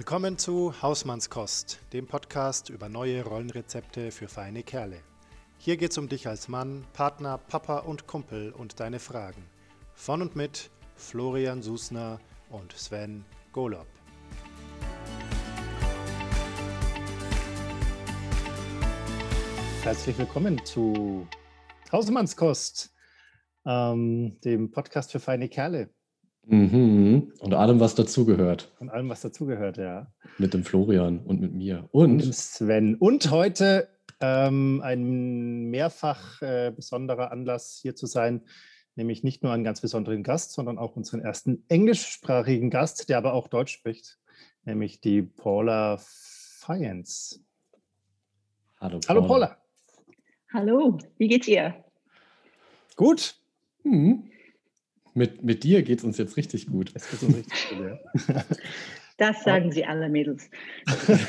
Willkommen zu Hausmannskost, dem Podcast über neue Rollenrezepte für feine Kerle. Hier geht's um dich als Mann, Partner, Papa und Kumpel und deine Fragen. Von und mit Florian Susner und Sven Golob. Herzlich willkommen zu Hausmannskost, ähm, dem Podcast für feine Kerle. Mhm. Und allem, was dazugehört. Und allem, was dazugehört, ja. Mit dem Florian und mit mir. Und, und dem Sven. Und heute ähm, ein mehrfach äh, besonderer Anlass, hier zu sein, nämlich nicht nur einen ganz besonderen Gast, sondern auch unseren ersten englischsprachigen Gast, der aber auch Deutsch spricht, nämlich die Paula Fiennes. Hallo Paula. Hallo Paula. Hallo, wie geht's ihr? Gut. Mhm. Mit, mit dir geht es uns jetzt richtig gut. Es geht uns richtig gut, ja. Das sagen sie alle Mädels.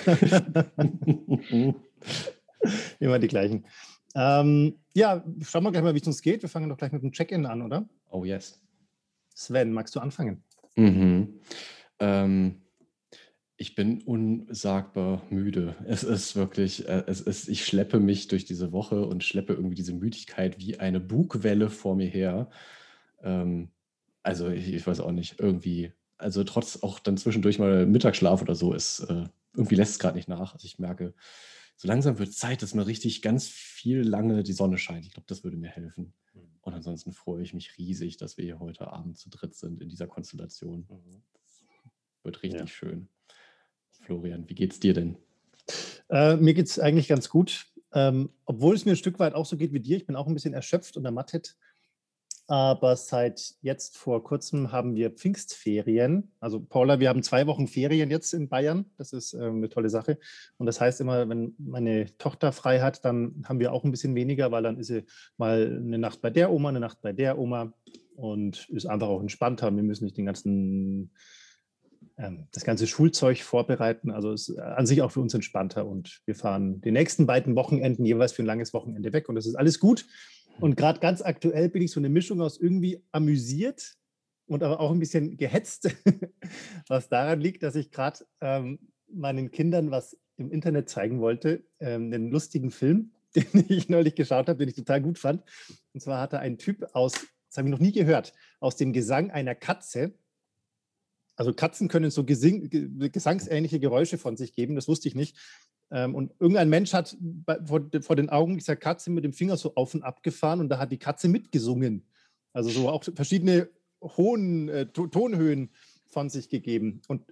Immer die gleichen. Ähm, ja, schauen wir gleich mal, wie es uns geht. Wir fangen doch gleich mit dem Check-in an, oder? Oh, yes. Sven, magst du anfangen? Mhm. Ähm, ich bin unsagbar müde. Es ist wirklich, äh, es ist, ich schleppe mich durch diese Woche und schleppe irgendwie diese Müdigkeit wie eine Bugwelle vor mir her. Ähm, also ich, ich, weiß auch nicht, irgendwie, also trotz auch dann zwischendurch mal Mittagsschlaf oder so, ist äh, irgendwie lässt es gerade nicht nach. Also ich merke, so langsam wird Zeit, dass mal richtig ganz viel lange die Sonne scheint. Ich glaube, das würde mir helfen. Mhm. Und ansonsten freue ich mich riesig, dass wir hier heute Abend zu dritt sind in dieser Konstellation. Mhm. Wird richtig ja. schön. Florian, wie geht's dir denn? Äh, mir geht es eigentlich ganz gut. Ähm, obwohl es mir ein Stück weit auch so geht wie dir. Ich bin auch ein bisschen erschöpft und ermattet. Aber seit jetzt vor kurzem haben wir Pfingstferien. Also Paula, wir haben zwei Wochen Ferien jetzt in Bayern. Das ist äh, eine tolle Sache. Und das heißt immer, wenn meine Tochter frei hat, dann haben wir auch ein bisschen weniger, weil dann ist sie mal eine Nacht bei der Oma, eine Nacht bei der Oma und ist einfach auch entspannter. Wir müssen nicht den ganzen ähm, das ganze Schulzeug vorbereiten. Also ist an sich auch für uns entspannter. Und wir fahren die nächsten beiden Wochenenden jeweils für ein langes Wochenende weg. Und das ist alles gut. Und gerade ganz aktuell bin ich so eine Mischung aus irgendwie amüsiert und aber auch ein bisschen gehetzt, was daran liegt, dass ich gerade ähm, meinen Kindern was im Internet zeigen wollte, ähm, einen lustigen Film, den ich neulich geschaut habe, den ich total gut fand. Und zwar hatte ein Typ aus, das habe ich noch nie gehört, aus dem Gesang einer Katze. Also Katzen können so gesing, gesangsähnliche Geräusche von sich geben, das wusste ich nicht. Ähm, und irgendein Mensch hat vor, vor, den Augen dieser Katze mit dem Finger so auf und ab gefahren und da hat die Katze mitgesungen. Also so auch verschiedene hohen äh, Tonhöhen von sich gegeben. Und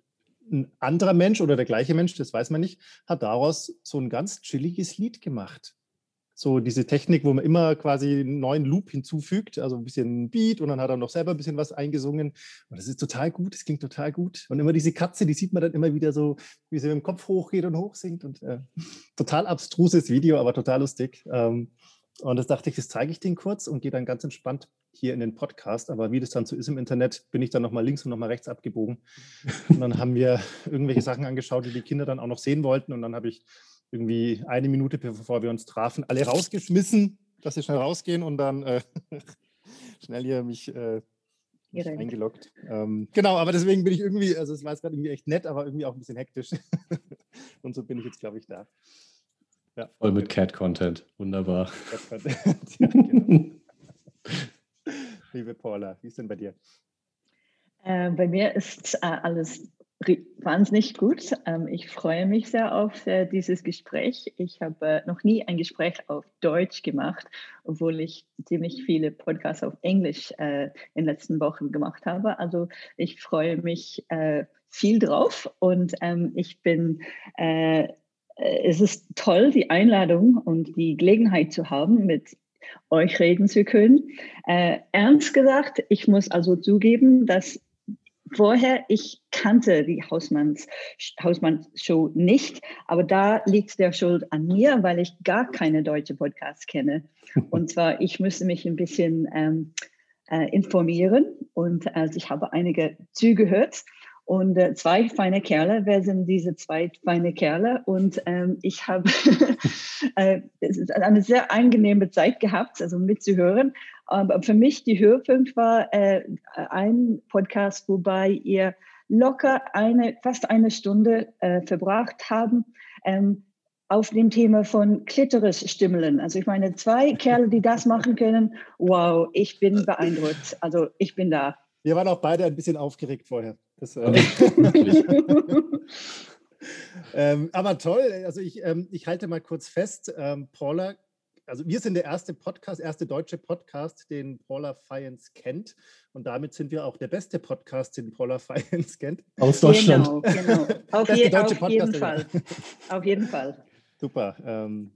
ein anderer Mensch oder der gleiche Mensch, das weiß man nicht, hat daraus so ein ganz chilliges Lied gemacht so diese Technik, wo man immer quasi einen neuen Loop hinzufügt, also ein bisschen Beat und dann hat er noch selber ein bisschen was eingesungen. Und das ist total gut, das klingt total gut. Und immer diese Katze, die sieht man dann immer wieder so, wie sie mit dem Kopf hochgeht und hochsingt. Und äh, total abstruses Video, aber total lustig. Ähm, und das dachte ich, das zeige ich den kurz und gehe dann ganz entspannt hier in den Podcast. Aber wie das dann so ist im Internet, bin ich dann nochmal links und nochmal rechts abgebogen. Und dann haben wir irgendwelche Sachen angeschaut, die die Kinder dann auch noch sehen wollten. Und dann habe ich irgendwie eine Minute bevor wir uns trafen, alle rausgeschmissen, dass sie schnell rausgehen und dann äh, schnell hier mich äh, eingeloggt. Ähm, genau, aber deswegen bin ich irgendwie, also es war jetzt gerade irgendwie echt nett, aber irgendwie auch ein bisschen hektisch. und so bin ich jetzt, glaube ich, da. Ja. Voll mit Cat-Content. Wunderbar. Cat-Content. ja, genau. Liebe Paula, wie ist denn bei dir? Äh, bei mir ist äh, alles wahnsinnig gut. Ähm, ich freue mich sehr auf äh, dieses Gespräch. Ich habe äh, noch nie ein Gespräch auf Deutsch gemacht, obwohl ich ziemlich viele Podcasts auf Englisch äh, in den letzten Wochen gemacht habe. Also ich freue mich viel drauf und ähm, ich bin es ist toll, die Einladung und die Gelegenheit zu haben, mit euch reden zu können. Äh, ernst gesagt, ich muss also zugeben, dass vorher, ich kannte die Hausmanns, Hausmanns-Show nicht, aber da liegt der Schuld an mir, weil ich gar keine deutsche Podcasts kenne. Und zwar, ich müsste mich ein bisschen ähm, äh, informieren und also ich habe einige zugehört und äh, zwei feine Kerle. Wer sind diese zwei feine Kerle? Und ähm, ich habe äh, eine sehr angenehme Zeit gehabt, also mitzuhören. Aber für mich die Höhepunkt war äh, ein Podcast, wobei ihr locker eine, fast eine Stunde äh, verbracht haben. Ähm, auf dem Thema von Klitoris-Stimmeln. Also ich meine, zwei Kerle, die das machen können, wow, ich bin beeindruckt. Also ich bin da. Wir waren auch beide ein bisschen aufgeregt vorher. Das, äh ähm, aber toll, also ich, ähm, ich halte mal kurz fest, ähm, Paula, also wir sind der erste Podcast, erste deutsche Podcast, den Paula Fiennes kennt. Und damit sind wir auch der beste Podcast, den Paula Fiennes kennt. Aus Deutschland. Genau, genau. Auf, je, auf jeden Fall. Auf jeden Fall. Super. Ähm,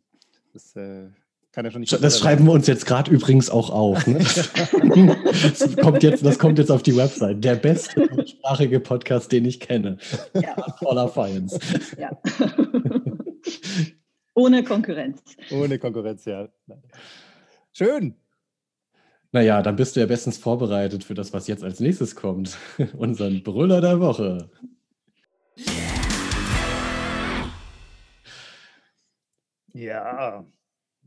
das äh, kann ja schon nicht. Das schreiben wir uns jetzt gerade übrigens auch auf. Ne? das, kommt jetzt, das kommt jetzt auf die Website. Der beste deutschsprachige Podcast, den ich kenne. Ja. Paula Fiennes. Ja. Ohne Konkurrenz. Ohne Konkurrenz, ja. Schön. Naja, dann bist du ja bestens vorbereitet für das, was jetzt als nächstes kommt. Unseren Brüller der Woche. Ja.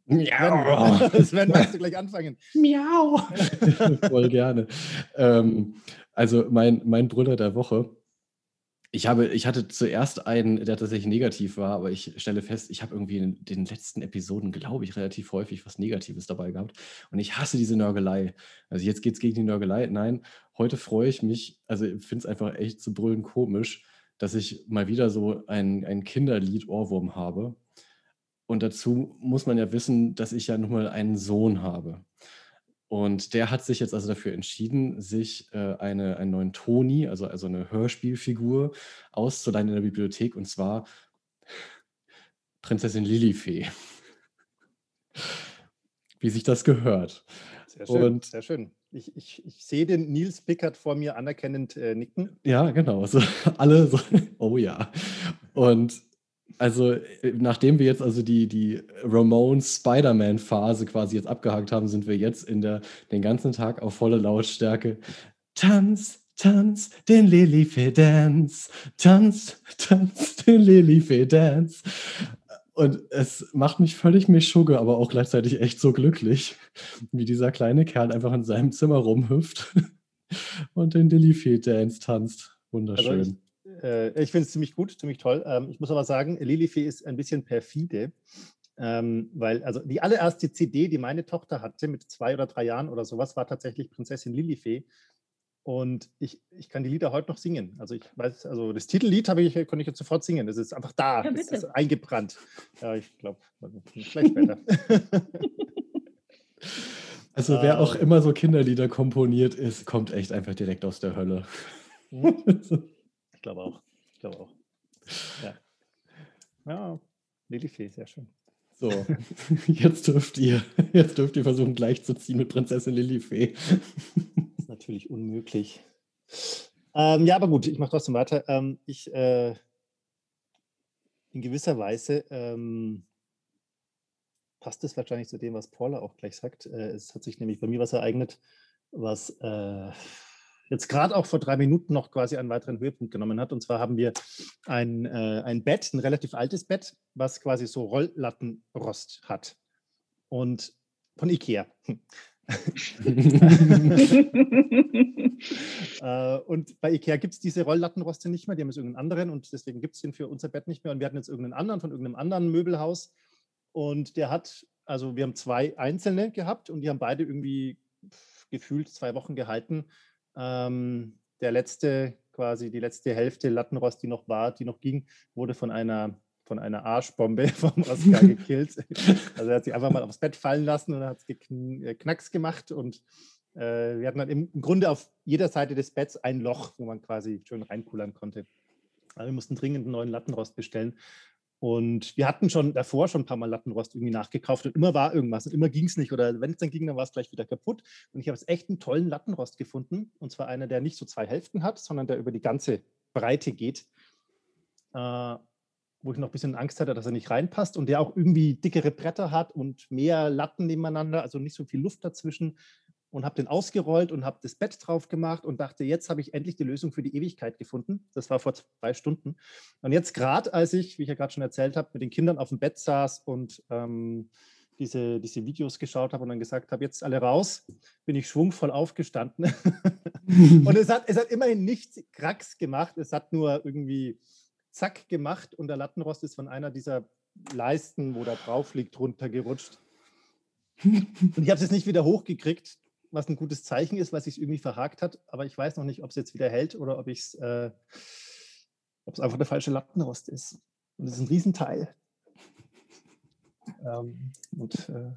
Miau. Sven, magst du gleich anfangen? Miau. Voll gerne. Ähm, also mein, mein Brüller der Woche. Ich, habe, ich hatte zuerst einen, der tatsächlich negativ war, aber ich stelle fest, ich habe irgendwie in den letzten Episoden, glaube ich, relativ häufig was Negatives dabei gehabt. Und ich hasse diese Nörgelei. Also jetzt geht es gegen die Nörgelei. Nein, heute freue ich mich, also ich finde es einfach echt zu brüllen komisch, dass ich mal wieder so ein, ein Kinderlied-Ohrwurm habe. Und dazu muss man ja wissen, dass ich ja nun mal einen Sohn habe. Und der hat sich jetzt also dafür entschieden, sich äh, eine, einen neuen Toni, also, also eine Hörspielfigur, auszuleihen in der Bibliothek, und zwar Prinzessin Lilifee. Wie sich das gehört. Sehr schön, und, sehr schön. Ich, ich, ich sehe den Nils Pickert vor mir anerkennend äh, nicken. Ja, genau. So, alle so, oh ja. Und also, äh, nachdem wir jetzt also die, die Ramones-Spider-Man-Phase quasi jetzt abgehakt haben, sind wir jetzt in der, den ganzen Tag auf volle Lautstärke. Tanz, tanz, den Lilifee-Dance. Tanz, tanz, den Lilifee-Dance. Und es macht mich völlig mischugge, aber auch gleichzeitig echt so glücklich, wie dieser kleine Kerl einfach in seinem Zimmer rumhüpft und den Lilifee-Dance tanzt. Wunderschön. Also äh, ich finde es ziemlich gut, ziemlich toll. Ähm, ich muss aber sagen, Lilifee ist ein bisschen perfide, ähm, weil also die allererste CD, die meine Tochter hatte mit zwei oder drei Jahren oder sowas, war tatsächlich Prinzessin Lilifee. Und ich, ich kann die Lieder heute noch singen. Also ich weiß, also das Titellied habe ich, konnte ich jetzt sofort singen. Das ist einfach da, ja, das ist eingebrannt. Ja, ich glaube, vielleicht später. Also wer auch ähm. immer so Kinderlieder komponiert ist, kommt echt einfach direkt aus der Hölle. Glaube auch. Ich glaube auch. Ja. Ja, Lilifee, sehr schön. So, jetzt dürft ihr, jetzt dürft ihr versuchen, gleichzuziehen mit Prinzessin Lilifee. Das ist natürlich unmöglich. Ähm, ja, aber gut, ich mache trotzdem weiter. Ähm, ich, äh, in gewisser Weise ähm, passt es wahrscheinlich zu dem, was Paula auch gleich sagt. Äh, es hat sich nämlich bei mir was ereignet, was äh, jetzt gerade auch vor drei Minuten noch quasi einen weiteren Höhepunkt genommen hat. Und zwar haben wir ein, äh, ein Bett, ein relativ altes Bett, was quasi so Rolllattenrost hat. Und von Ikea. äh, und bei Ikea gibt es diese Rolllattenroste nicht mehr, die haben jetzt irgendeinen anderen und deswegen gibt es den für unser Bett nicht mehr. Und wir hatten jetzt irgendeinen anderen von irgendeinem anderen Möbelhaus. Und der hat, also wir haben zwei einzelne gehabt und die haben beide irgendwie gefühlt zwei Wochen gehalten. Ähm, der letzte, quasi die letzte Hälfte Lattenrost, die noch war, die noch ging, wurde von einer, von einer Arschbombe vom Oscar gekillt. also er hat sich einfach mal aufs Bett fallen lassen und hat es äh, Knacks gemacht und äh, wir hatten dann im, im, Grunde auf jeder Seite des Betts ein Loch, wo man quasi schön reinkullern konnte. Also wir mussten dringend einen neuen Lattenrost bestellen. Und wir hatten schon davor schon ein paar Mal Lattenrost irgendwie nachgekauft und immer war irgendwas und immer ging es nicht. Oder wenn es dann ging, dann war es gleich wieder kaputt. Und ich habe jetzt echt einen tollen Lattenrost gefunden. Und zwar einer, der nicht so zwei Hälften hat, sondern der über die ganze Breite geht. Äh, wo ich noch ein bisschen Angst hatte, dass er nicht reinpasst und der auch irgendwie dickere Bretter hat und mehr Latten nebeneinander, also nicht so viel Luft dazwischen und habe den ausgerollt und habe das Bett drauf gemacht und dachte, jetzt habe ich endlich die Lösung für die Ewigkeit gefunden. Das war vor zwei Stunden. Und jetzt gerade, als ich, wie ich ja gerade schon erzählt habe, mit den Kindern auf dem Bett saß und ähm, diese, diese Videos geschaut habe und dann gesagt habe, jetzt alle raus, bin ich schwungvoll aufgestanden. und es hat, es hat immerhin nicht Kracks gemacht, es hat nur irgendwie Zack gemacht und der Lattenrost ist von einer dieser Leisten, wo da drauf liegt, runtergerutscht. Und ich habe es jetzt nicht wieder hochgekriegt, was ein gutes Zeichen ist, was sich irgendwie verhakt hat, aber ich weiß noch nicht, ob es jetzt wieder hält oder ob es äh, einfach der falsche Lattenrost ist. Und es ist ein Riesenteil. Ähm, und äh,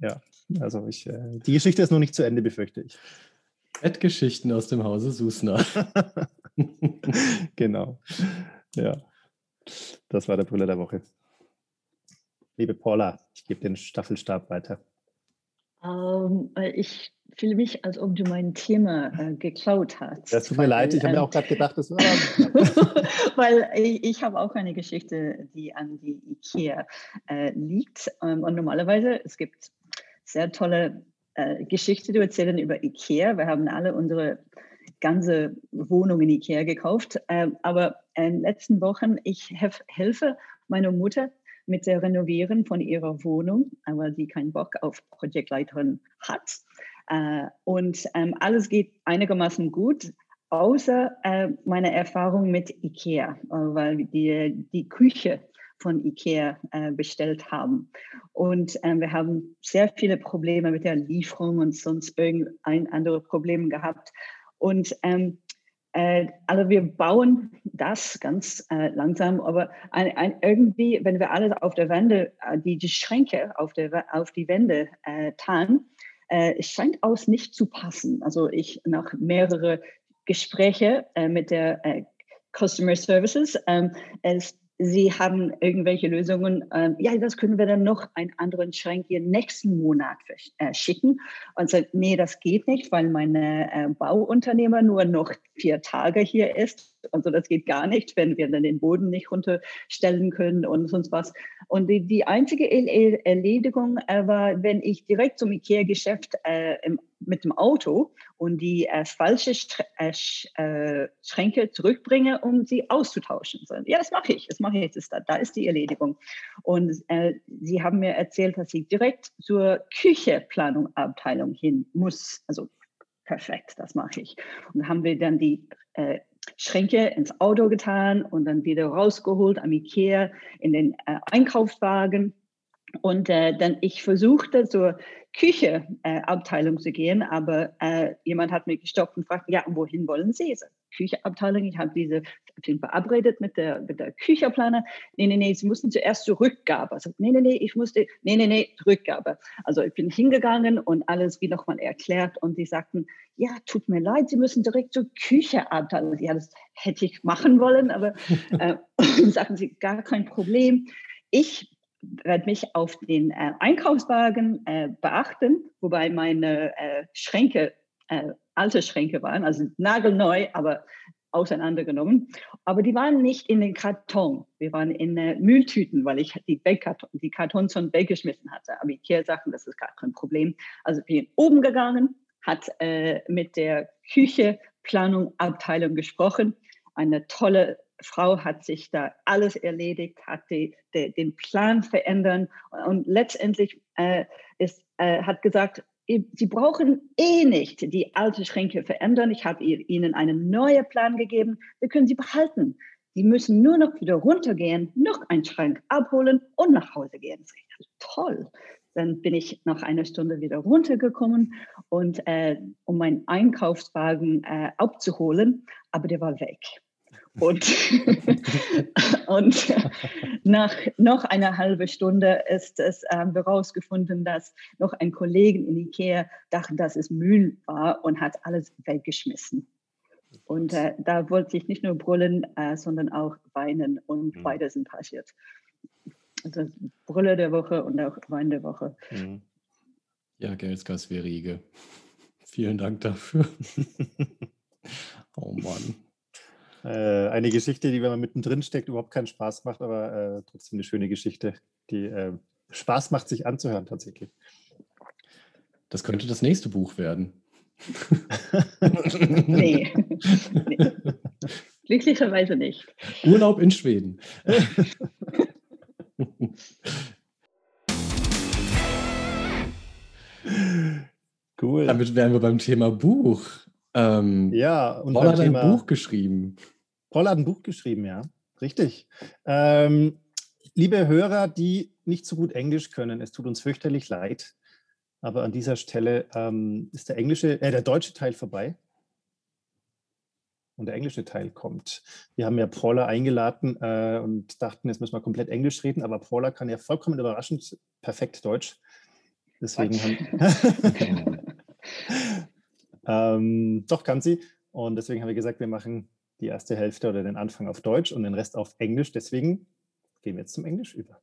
ja, also ich, äh, die Geschichte ist noch nicht zu Ende, befürchte ich. Bettgeschichten aus dem Hause Susner. genau. Ja, das war der Brüller der Woche. Liebe Paula, ich gebe den Staffelstab weiter. Ähm, ich fühle mich, als ob du mein Thema äh, geklaut hast. Das tut mir leid, ich habe mir ähm, auch gerade gedacht, das war. weil ich, ich habe auch eine Geschichte, die an die IKEA äh, liegt. Ähm, und normalerweise, es gibt sehr tolle äh, Geschichten, die erzählen über IKEA. Wir haben alle unsere ganze Wohnung in IKEA gekauft. Ähm, aber in den letzten Wochen, ich helfe meiner Mutter mit der Renovieren von ihrer Wohnung, weil sie keinen Bock auf Projektleiterin hat. Äh, und ähm, alles geht einigermaßen gut, außer äh, meine Erfahrung mit IKEA, äh, weil die, die Küche von IKEA äh, bestellt haben. Und ähm, wir haben sehr viele Probleme mit der Lieferung und sonst irgendein andere Problem gehabt. Und ähm, äh, also wir bauen das ganz äh, langsam, aber ein, ein, irgendwie, wenn wir alles auf der Wände, äh, die, die Schränke auf, der, auf die Wände äh, tan, äh, scheint aus nicht zu passen. Also ich nach mehrere Gespräche äh, mit der äh, Customer Services, ähm, es Sie haben irgendwelche Lösungen. Ähm, ja, das können wir dann noch einen anderen Schrank hier nächsten Monat äh, schicken. Und sagt, nee, das geht nicht, weil mein äh, Bauunternehmer nur noch vier Tage hier ist. Also das geht gar nicht, wenn wir dann den Boden nicht runterstellen können und sonst was. Und die, die einzige Erledigung äh, war, wenn ich direkt zum Ikea-Geschäft äh, mit dem Auto und die äh, falsche äh, äh, Schränke zurückbringe, um sie auszutauschen. So, ja, das mache ich. Das mache ich jetzt. Da, da ist die Erledigung. Und sie haben mir erzählt, dass ich direkt zur Kücheplanung-Abteilung hin muss. Also perfekt, das mache ich. Und haben wir dann die äh, Schränke ins Auto getan und dann wieder rausgeholt am Ikea in den äh, Einkaufswagen. Und äh, dann ich versuchte zur Kücheabteilung äh, zu gehen, aber äh, jemand hat mich gestoppt und fragt, ja, wohin wollen Sie? Kücheabteilung, ich habe diese verabredet mit der, mit der Kücherplaner. Nee, nee, nee, Sie mussten zuerst zur Rückgabe. Also, nee, nee, nee, ich musste, nee, nee, nee, Rückgabe. Also ich bin hingegangen und alles wie nochmal erklärt und die sagten, ja, tut mir leid, Sie müssen direkt zur Kücheabteilung. Ja, das hätte ich machen wollen, aber äh, sagten sie, gar kein Problem. Ich werde mich auf den äh, Einkaufswagen äh, beachten, wobei meine äh, Schränke äh, alte Schränke waren, also nagelneu, aber auseinandergenommen. Aber die waren nicht in den Karton. Wir waren in äh, Mülltüten, weil ich die, Backkarton, die Kartons schon weggeschmissen hatte. Aber Ikea sagten, das ist gar kein Problem. Also bin oben gegangen, hat äh, mit der Küche Planung Abteilung gesprochen. Eine tolle Frau hat sich da alles erledigt, hat die, die, den Plan verändert und letztendlich äh, ist, äh, hat gesagt, Sie brauchen eh nicht die alte Schränke verändern. Ich habe Ihnen einen neuen Plan gegeben. Wir können sie behalten. Sie müssen nur noch wieder runtergehen, noch einen Schrank abholen und nach Hause gehen. Toll. Dann bin ich nach einer Stunde wieder runtergekommen und äh, um meinen Einkaufswagen äh, abzuholen, aber der war weg. Und, und nach noch einer halben Stunde ist es, wir herausgefunden, dass noch ein Kollege in Ikea dachte, dass es Müll war und hat alles weggeschmissen. Und äh, da wollte ich nicht nur brüllen, äh, sondern auch weinen und mhm. beide sind passiert. Also Brülle der Woche und auch Wein der Woche. Mhm. Ja, Geldgas Verige. Vielen Dank dafür. oh Mann äh, eine Geschichte, die, wenn man mittendrin steckt, überhaupt keinen Spaß macht, aber äh, trotzdem eine schöne Geschichte, die äh, Spaß macht, sich anzuhören tatsächlich. Das könnte das nächste Buch werden. nee. nee. Glücklicherweise nicht. Urlaub in Schweden. cool. Damit wären wir beim Thema Buch. Ähm, ja, und Paul hat ein Buch geschrieben. Paul hat ein Buch geschrieben, ja. Richtig. Ähm, liebe Hörer, die nicht so gut Englisch können, es tut uns fürchterlich leid. Aber an dieser Stelle ähm, ist der englische, äh, der deutsche Teil vorbei und der englische Teil kommt. Wir haben ja Paula eingeladen äh, und dachten, jetzt müssen wir komplett Englisch reden, aber Paula kann ja vollkommen überraschend perfekt Deutsch. Deswegen haben ähm, doch kann sie. Und deswegen haben wir gesagt, wir machen die erste Hälfte oder den Anfang auf Deutsch und den Rest auf Englisch. Deswegen gehen wir jetzt zum Englisch über.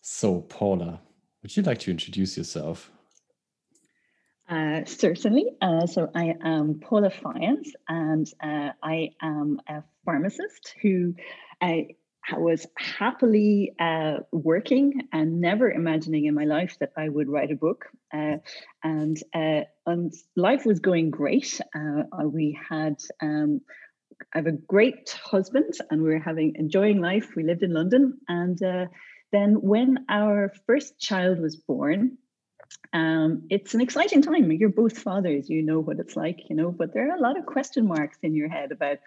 So, Paula, would you like to introduce yourself? Uh, certainly. Uh, so I am Paula Fiance, and uh, I am a pharmacist who I was happily uh, working and never imagining in my life that I would write a book. Uh, and, uh, and life was going great. we had. Um, I have a great husband, and we were having enjoying life. We lived in London, and then when our first child was born, um, it's an exciting time. You're both fathers, you know what it's like, you know, but there are a lot of question marks in your head about,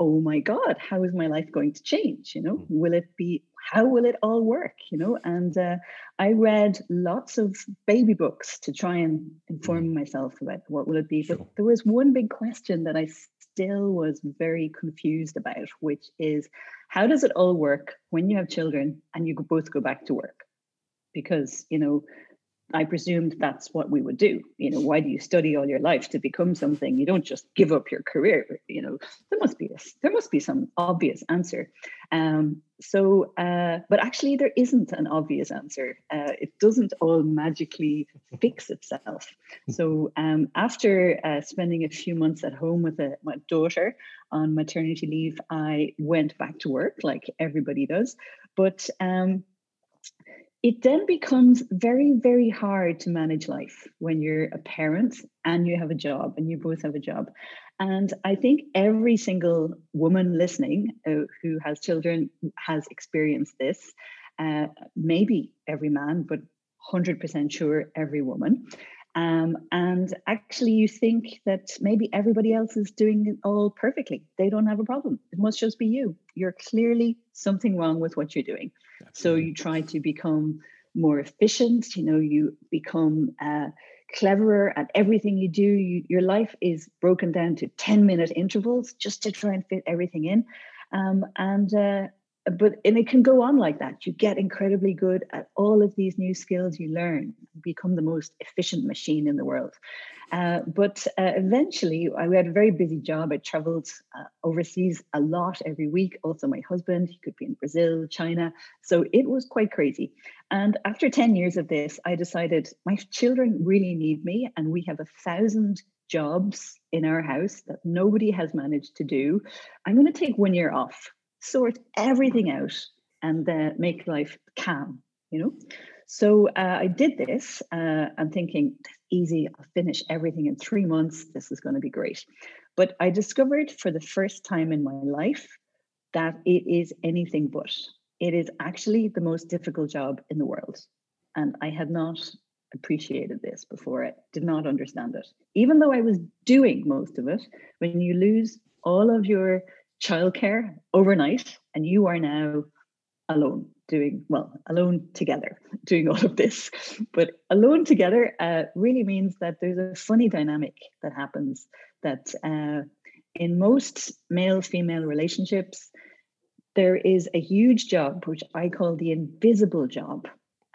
oh my God, how is my life going to change? You know, mm. will it be, how will it all work? You know, and uh, I read lots of baby books to try and inform mm. myself about what will it be. Sure. But there was one big question that I still was very confused about, which is how does it all work when you have children and you both go back to work? Because, you know, I presumed that's what we would do. You know, why do you study all your life to become something? You don't just give up your career. You know, there must be a, there must be some obvious answer. Um, so, uh, but actually, there isn't an obvious answer. Uh, it doesn't all magically fix itself. So, um, after uh, spending a few months at home with a, my daughter on maternity leave, I went back to work like everybody does. But um, it then becomes very, very hard to manage life when you're a parent and you have a job and you both have a job. And I think every single woman listening uh, who has children has experienced this. Uh, maybe every man, but 100% sure every woman. Um, and actually, you think that maybe everybody else is doing it all perfectly. They don't have a problem. It must just be you. You're clearly something wrong with what you're doing. So you try to become more efficient. You know, you become uh, cleverer at everything you do. You, your life is broken down to 10 minute intervals just to try and fit everything in. Um, and uh, but and it can go on like that. You get incredibly good at all of these new skills you learn become the most efficient machine in the world. Uh, but uh, eventually I, we had a very busy job. I traveled uh, overseas a lot every week also my husband. He could be in brazil china. So it was quite crazy. And after 10 years of this i decided my children really need me and we have a thousand jobs in our house that nobody has managed to do. I'm going to take one year off sort everything out and uh, make life calm, you know? So uh, I did this. Uh, I'm thinking, easy, I'll finish everything in three months. This is going to be great. But I discovered for the first time in my life that it is anything but. It is actually the most difficult job in the world. And I had not appreciated this before. I did not understand it. Even though I was doing most of it, when you lose all of your childcare overnight, and you are now alone doing well alone together doing all of this but alone together uh, really means that there's a funny dynamic that happens that uh, in most male female relationships there is a huge job which i call the invisible job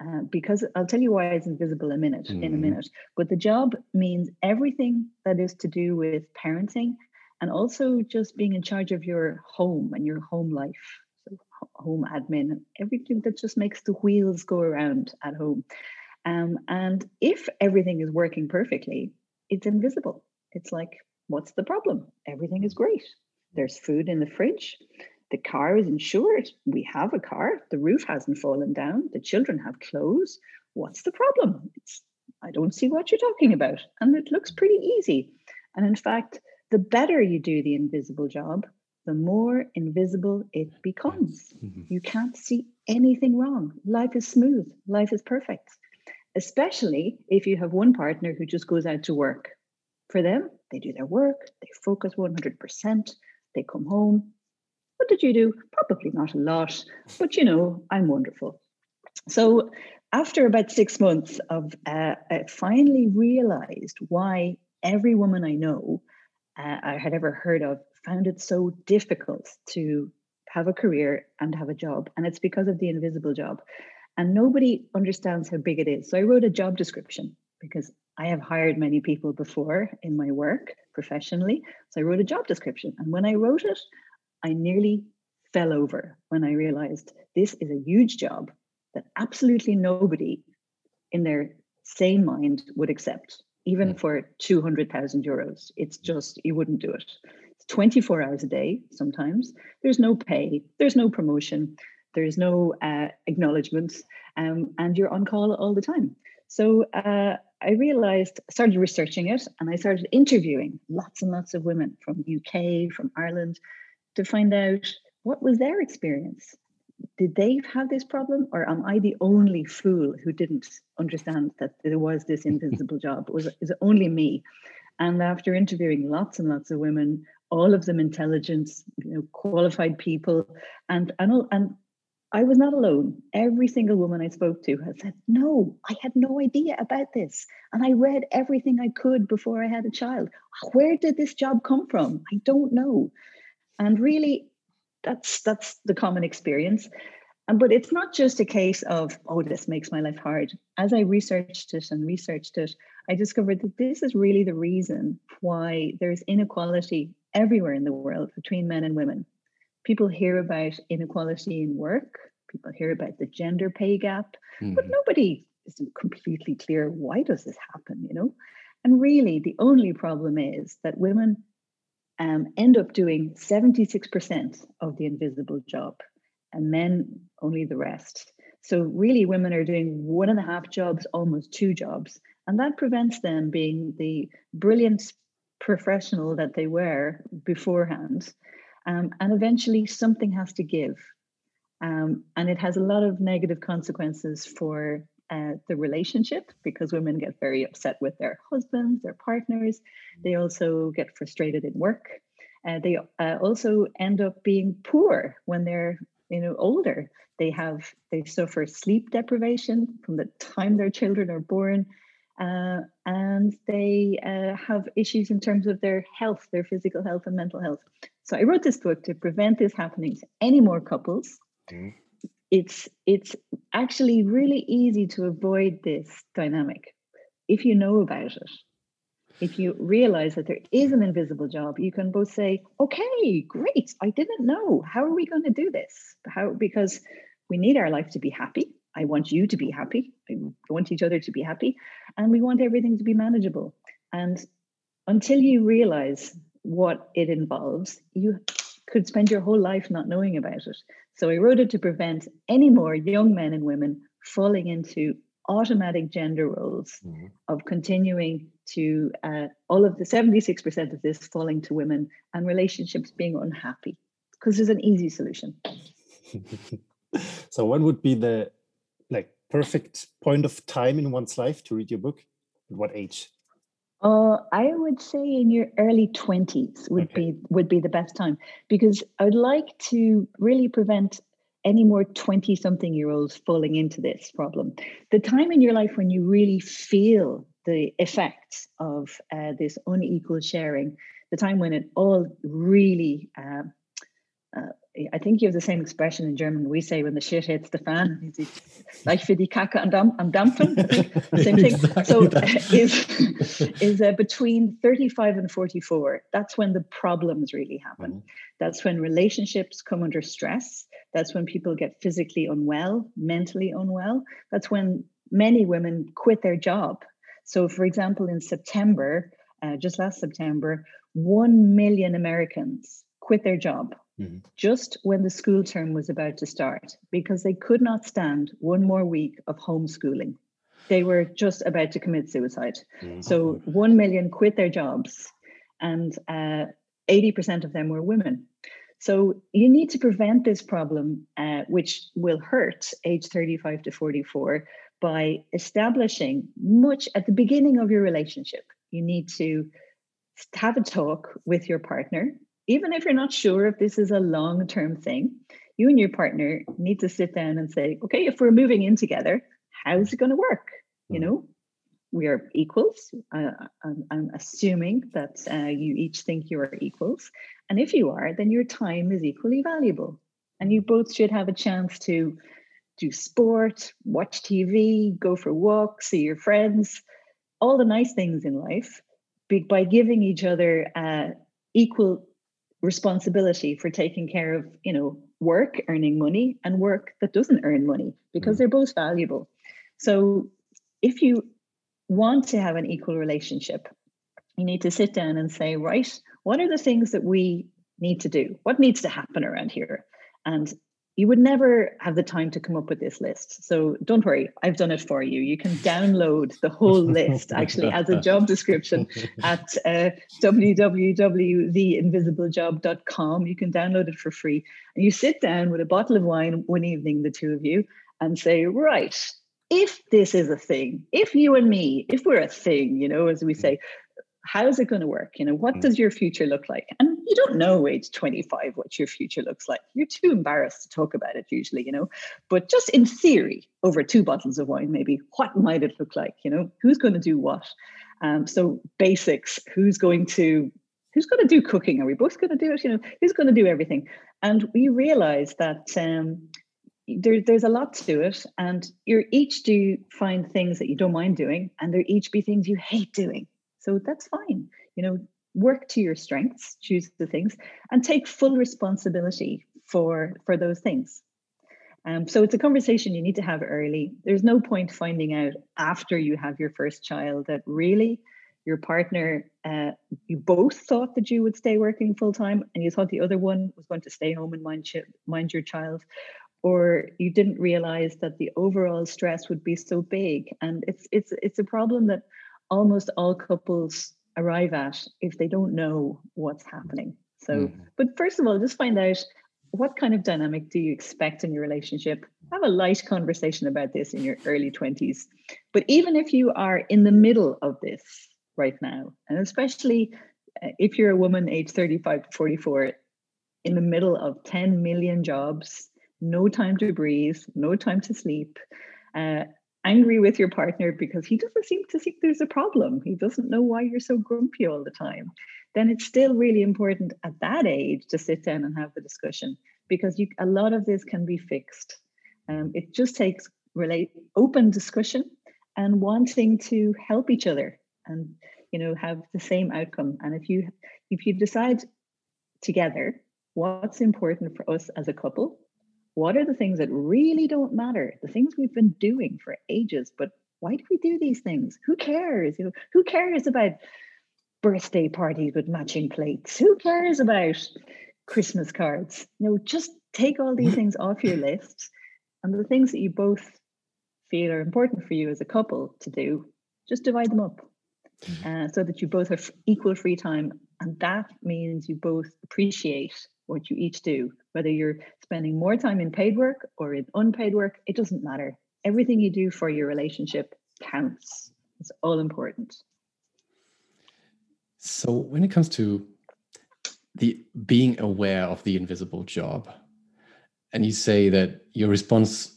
uh, because I'll tell you why it's invisible a minute mm-hmm. in a mm-hmm. minute. But the job means everything that is to do with parenting and also just being in charge of your home and your home life so home admin everything that just makes the wheels go around at home. Um, and if everything is working perfectly it's invisible. It's like what's the problem? Everything is great. There's food in the fridge. The car is insured. We have a car. The roof hasn't fallen down. The children have clothes. What's the problem? It's, i don't see what you're talking about. And it looks pretty easy. And in fact the better you do the invisible job, the more invisible it becomes. Mm-hmm. You can't see anything wrong. Life is smooth, life is perfect. especially if you have one partner who just goes out to work. For them, they do their work, they focus 100%, they come home. What did you do? Probably not a lot, but you know, I'm wonderful. So, after about six months of, uh, I finally realized why every woman I know uh, I had ever heard of found it so difficult to have a career and have a job. And it's because of the invisible job. And nobody understands how big it is. So I wrote a job description because I have hired many people before in my work professionally. So I wrote a job description. And when I wrote it, I nearly fell over when I realized this is a huge job that absolutely nobody in their sane mind would accept, even mm. for 200,000 euros. It's just, you wouldn't do it. It's 24 hours a day sometimes. There's no pay, there's no promotion, there's no uh, acknowledgement, um, and you're on call all the time. So uh, I realized, started researching it, and I started interviewing lots and lots of women from UK, from Ireland, to find out what was their experience. Did they have this problem, or am I the only fool who didn't understand that there was this invisible job? Was is it only me? And after interviewing lots and lots of women, all of them intelligent, you know, qualified people, and and and I was not alone. Every single woman I spoke to had said, No, I had no idea about this. And I read everything I could before I had a child. Where did this job come from? I don't know. And really, that's that's the common experience. And but it's not just a case of, oh, this makes my life hard. As I researched it and researched it, I discovered that this is really the reason why there's inequality everywhere in the world between men and women people hear about inequality in work, people hear about the gender pay gap, mm-hmm. but nobody is completely clear why does this happen, you know? And really, the only problem is that women um, end up doing 76% of the invisible job and men only the rest. So, really, women are doing one and a half jobs, almost two jobs. And that prevents them being the brilliant professional that they were beforehand um, and eventually, something has to give. Um, and it has a lot of negative consequences for uh, the relationship because women get very upset with their husbands, their partners. They also get frustrated in work. Uh, they uh, also end up being poor when they're you know older. They have they suffer sleep deprivation from the time their children are born, uh, and they uh, have issues in terms of their health, their physical health and mental health. So I wrote this book to prevent this happening to any more couples. Mm. It's it's actually really easy to avoid this dynamic if you know about it. If you realize that there is an invisible job, you can both say, "Okay, great! I didn't know. How are we going to do this? How because we need our life to be happy. I want you to be happy. I want each other to be happy, and we want everything to be manageable. And until you realize what it involves, you could spend your whole life not knowing about it. So I wrote it to prevent any more young men and women falling into automatic gender roles mm-hmm. of continuing to uh, all of the 76% of this falling to women and relationships being unhappy because there's an easy solution. so when would be the like perfect point of time in one's life to read your book? At what age? Uh, I would say in your early twenties would okay. be would be the best time because I'd like to really prevent any more 20 something year olds falling into this problem. The time in your life when you really feel the effects of uh, this unequal sharing, the time when it all really uh, uh, I think you have the same expression in German. We say when the shit hits the fan, like für die Kacke am, Dampfen. Same thing. Exactly so is is uh, between 35 and 44. That's when the problems really happen. Mm-hmm. That's when relationships come under stress. That's when people get physically unwell, mentally unwell. That's when many women quit their job. So, for example, in September, uh, just last September, one million Americans quit their job mm-hmm. just when the school term was about to start because they could not stand one more week of homeschooling. They were just about to commit suicide. Mm-hmm. So 1 million quit their jobs, and uh, 80% of them were women. So you need to prevent this problem, uh, which will hurt age 35 to 44, by establishing much at the beginning of your relationship. You need to have a talk with your partner, even if you're not sure if this is a long term thing. You and your partner need to sit down and say, okay, if we're moving in together, how's it going to work? You mm-hmm. know, we are equals. Uh, I'm, I'm, assuming that uh, you each think you are equals. And if you are, then your time is equally valuable. And you both should have a chance to do sport, watch TV, go for walks, see your friends, all the nice things in life by giving each other uh, equal responsibility for taking care of, you know, work, earning money, and work that doesn't earn money because mm. they're both valuable. So if you want to have an equal relationship, you need to sit down and say, right, what are the things that we need to do? What needs to happen around here? And you would never have the time to come up with this list. So don't worry, I've done it for you. You can download the whole list actually as a job description at uh, www.theinvisiblejob.com. You can download it for free. And you sit down with a bottle of wine one evening, the two of you, and say, right, if this is a thing, if you and me, if we're a thing, you know, as we say, how's it going to work? You know, what mm. does your future look like? And you don't know age 25 what your future looks like. You're too embarrassed to talk about it usually, you know. But just in theory, over two bottles of wine, maybe, what might it look like? You know, who's going to do what? Um, so basics, who's going to who's going to do cooking? Are we both going to do it? You know, who's going to do everything? And we realize that um, there, there's a lot to it, and you're each do find things that you don't mind doing, and there each be things you hate doing. So that's fine. You know, work to your strengths, choose the things, and take full responsibility for for those things. Um, so it's a conversation you need to have early. There's no point finding out after you have your first child that really your partner, uh, you both thought that you would stay working full time, and you thought the other one was going to stay home and mind, mind your child, or you didn't realize that the overall stress would be so big. And it's it's it's a problem that almost all couples arrive at if they don't know what's happening. So, mm. but first of all, just find out what kind of dynamic do you expect in your relationship? Have a light conversation about this in your early 20s. But even if you are in the middle of this right now, and especially uh, if you're a woman age 35 to 44, in the middle of 10 million jobs, no time to breathe, no time to sleep, uh, angry with your partner because he doesn't seem to think there's a problem. He doesn't know why you're so grumpy all the time. Then it's still really important at that age to sit down and have the discussion because you, a lot of this can be fixed. Um, it just takes relate open discussion and wanting to help each other and you know have the same outcome. And if you if you decide together what's important for us as a couple what are the things that really don't matter? The things we've been doing for ages, but why do we do these things? Who cares? You know, who cares about birthday parties with matching plates? Who cares about Christmas cards? You know, just take all these things off your list and the things that you both feel are important for you as a couple to do, just divide them up mm-hmm. uh, so that you both have equal free time. And that means you both appreciate what you each do, whether you're spending more time in paid work or in unpaid work, it doesn't matter. Everything you do for your relationship counts. It's all important. So when it comes to the being aware of the invisible job, and you say that your response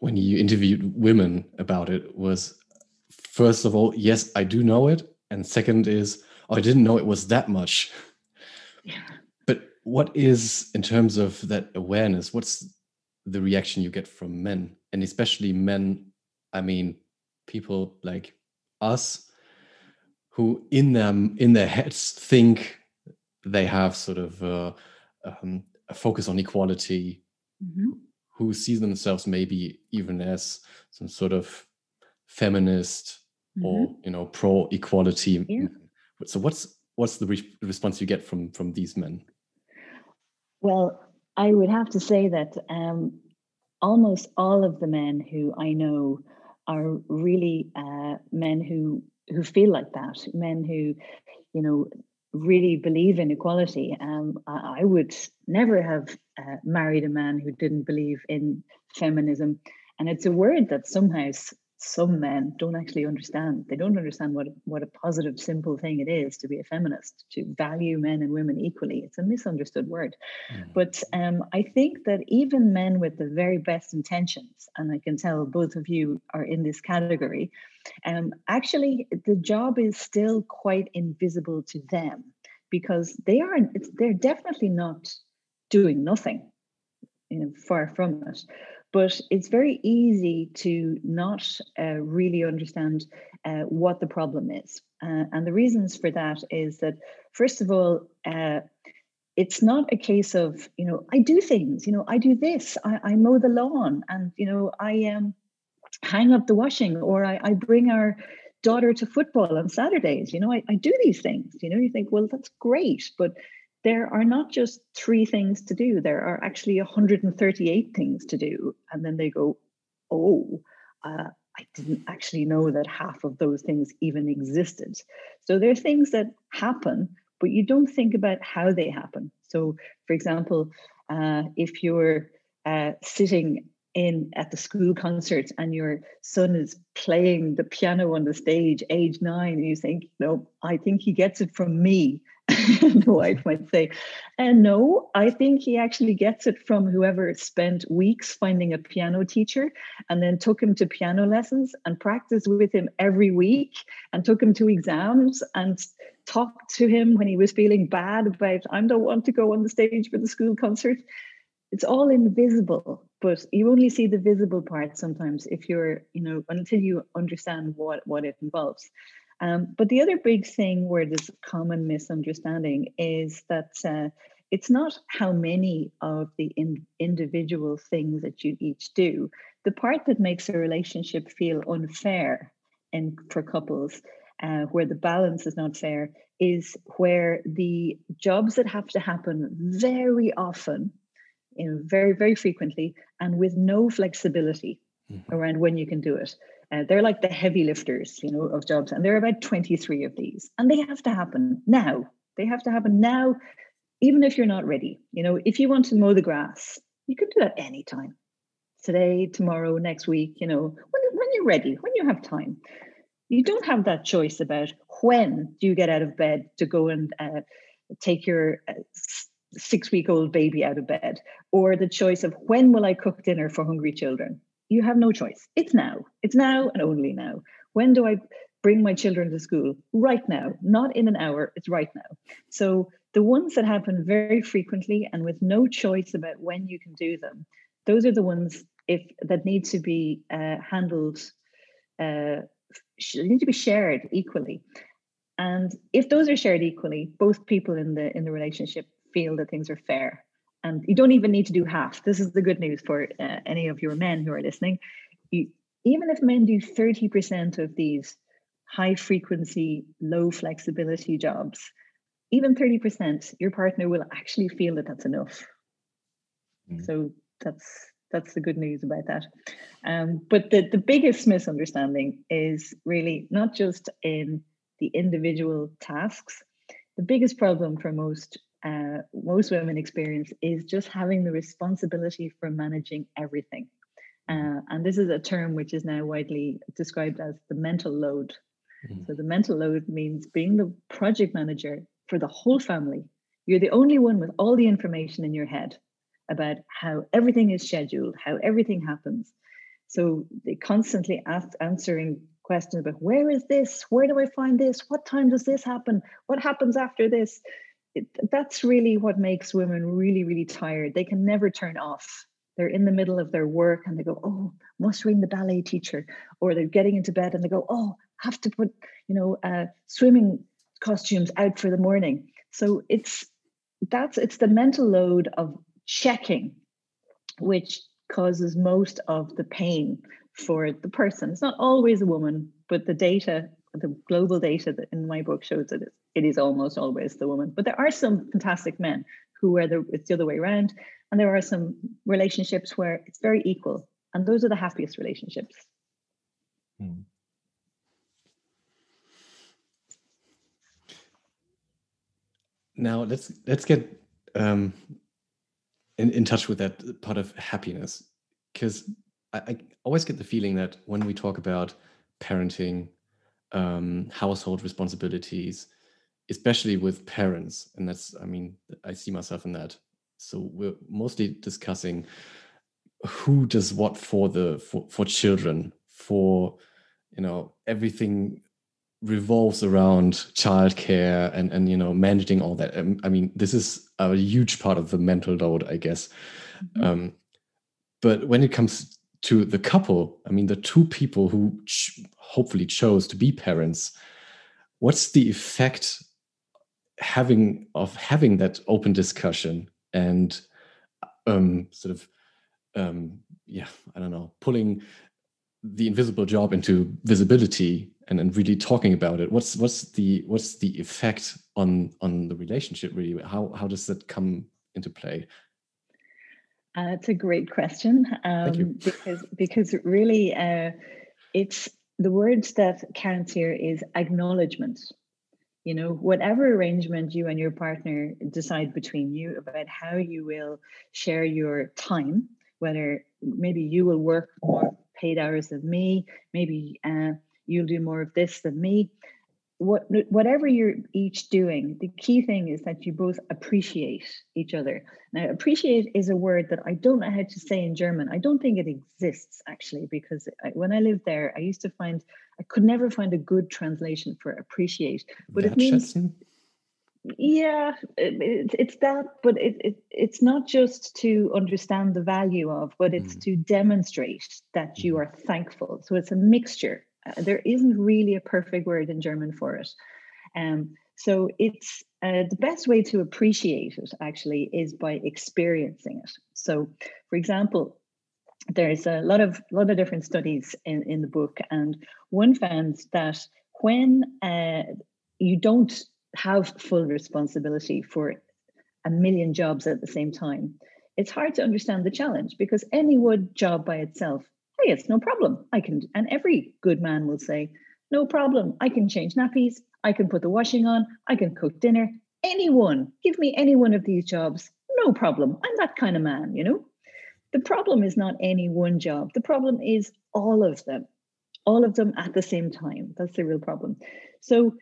when you interviewed women about it was first of all, yes, I do know it. And second is, oh, I didn't know it was that much. Yeah what is in terms of that awareness what's the reaction you get from men and especially men i mean people like us who in them in their heads think they have sort of a, um, a focus on equality mm-hmm. who see themselves maybe even as some sort of feminist mm-hmm. or you know pro equality yeah. so what's what's the re- response you get from from these men well, I would have to say that um, almost all of the men who I know are really uh, men who who feel like that, men who, you know, really believe in equality. Um, I, I would never have uh, married a man who didn't believe in feminism, and it's a word that somehow some men don't actually understand. They don't understand what, what a positive, simple thing it is to be a feminist, to value men and women equally. It's a misunderstood word. Mm. But um, I think that even men with the very best intentions, and I can tell both of you are in this category, um, actually, the job is still quite invisible to them because they are they're definitely not doing nothing you know far from it but it's very easy to not uh, really understand uh, what the problem is. Uh, and the reasons for that is that, first of all, uh, it's not a case of, you know, I do things, you know, I do this, I, I mow the lawn, and, you know, I um, hang up the washing, or I, I bring our daughter to football on Saturdays. You know, I, I do these things. You know, you think, well, that's great, but there are not just three things to do, there are actually 138 things to do. And then they go, oh, uh, I didn't actually know that half of those things even existed. So there are things that happen, but you don't think about how they happen. So, for example, uh, if you're uh, sitting in at the school concert and your son is playing the piano on the stage, age nine, and you think, no, I think he gets it from me. the wife might say, and no, I think he actually gets it from whoever spent weeks finding a piano teacher and then took him to piano lessons and practiced with him every week and took him to exams and talked to him when he was feeling bad about, I don't want to go on the stage for the school concert. It's all invisible, but you only see the visible part sometimes if you're, you know, until you understand what, what it involves. Um, but the other big thing where there's a common misunderstanding is that uh, it's not how many of the in- individual things that you each do. The part that makes a relationship feel unfair and for couples, uh, where the balance is not fair, is where the jobs that have to happen very often, you know, very, very frequently, and with no flexibility mm-hmm. around when you can do it. Uh, they're like the heavy lifters, you know, of jobs, and there are about 23 of these, and they have to happen now. They have to happen now, even if you're not ready. You know, if you want to mow the grass, you can do that anytime. Today, tomorrow, next week, you know, when, when you're ready, when you have time. You don't have that choice about when do you get out of bed to go and uh, take your uh, six week old baby out of bed, or the choice of when will I cook dinner for hungry children you have no choice. It's now. It's now and only now. When do I bring my children to school? Right now, not in an hour. It's right now. So the ones that happen very frequently and with no choice about when you can do them, those are the ones if that need to be uh, handled. Uh, need to be shared equally. And if those are shared equally, both people in the in the relationship feel that things are fair and you don't even need to do half. This is the good news for uh, any of your men who are listening. You, even if men do 30% of these high frequency, low flexibility jobs, even 30%, your partner will actually feel that that's enough. Mm. So that's that's the good news about that. Um, but the, the biggest misunderstanding is really not just in the individual tasks. The biggest problem for most uh, most women experience is just having the responsibility for managing everything. Uh, and this is a term which is now widely described as the mental load. Mm-hmm. So, the mental load means being the project manager for the whole family. You're the only one with all the information in your head about how everything is scheduled, how everything happens. So, they constantly ask, answering questions about where is this? Where do I find this? What time does this happen? What happens after this? It, that's really what makes women really, really tired. They can never turn off. They're in the middle of their work and they go, oh, must ring the ballet teacher. Or they're getting into bed and they go, oh, have to put, you know, uh, swimming costumes out for the morning. So it's that's it's the mental load of checking, which causes most of the pain for the person. It's not always a woman, but the data the global data that in my book shows that it is almost always the woman. But there are some fantastic men who are the it's the other way around, and there are some relationships where it's very equal, and those are the happiest relationships. Hmm. Now let's let's get um, in in touch with that part of happiness, because I, I, always get the feeling that when we talk about parenting, um, household responsibilities, especially with parents, and that's, I mean, I see myself in that. So we're mostly discussing who does what for the for, for children, for you know everything revolves around childcare and and you know managing all that. Um, I mean, this is a huge part of the mental load, I guess. Mm-hmm. Um, but when it comes to the couple, I mean, the two people who ch- hopefully chose to be parents, what's the effect having of having that open discussion and um, sort of um, yeah, I don't know, pulling the invisible job into visibility and, and really talking about it. What's what's the what's the effect on on the relationship really? How how does that come into play? Uh, it's a great question um, because because really uh, it's the words that counts here is acknowledgement. You know, whatever arrangement you and your partner decide between you about how you will share your time, whether maybe you will work more paid hours than me, maybe uh, you'll do more of this than me what whatever you're each doing the key thing is that you both appreciate each other. Now appreciate is a word that i don't know how to say in german. I don't think it exists actually because I, when i lived there i used to find i could never find a good translation for appreciate. But it means yeah it, it's that but it, it it's not just to understand the value of but it's mm. to demonstrate that you mm-hmm. are thankful. So it's a mixture uh, there isn't really a perfect word in German for it. Um, so it's uh, the best way to appreciate it actually is by experiencing it. So, for example, there's a lot of lot of different studies in, in the book, and one found that when uh, you don't have full responsibility for a million jobs at the same time, it's hard to understand the challenge because any one job by itself hey, it's no problem. I can, and every good man will say, no problem. I can change nappies. I can put the washing on. I can cook dinner. Anyone, give me any one of these jobs. No problem. I'm that kind of man, you know? The problem is not any one job. The problem is all of them, all of them at the same time. That's the real problem. So,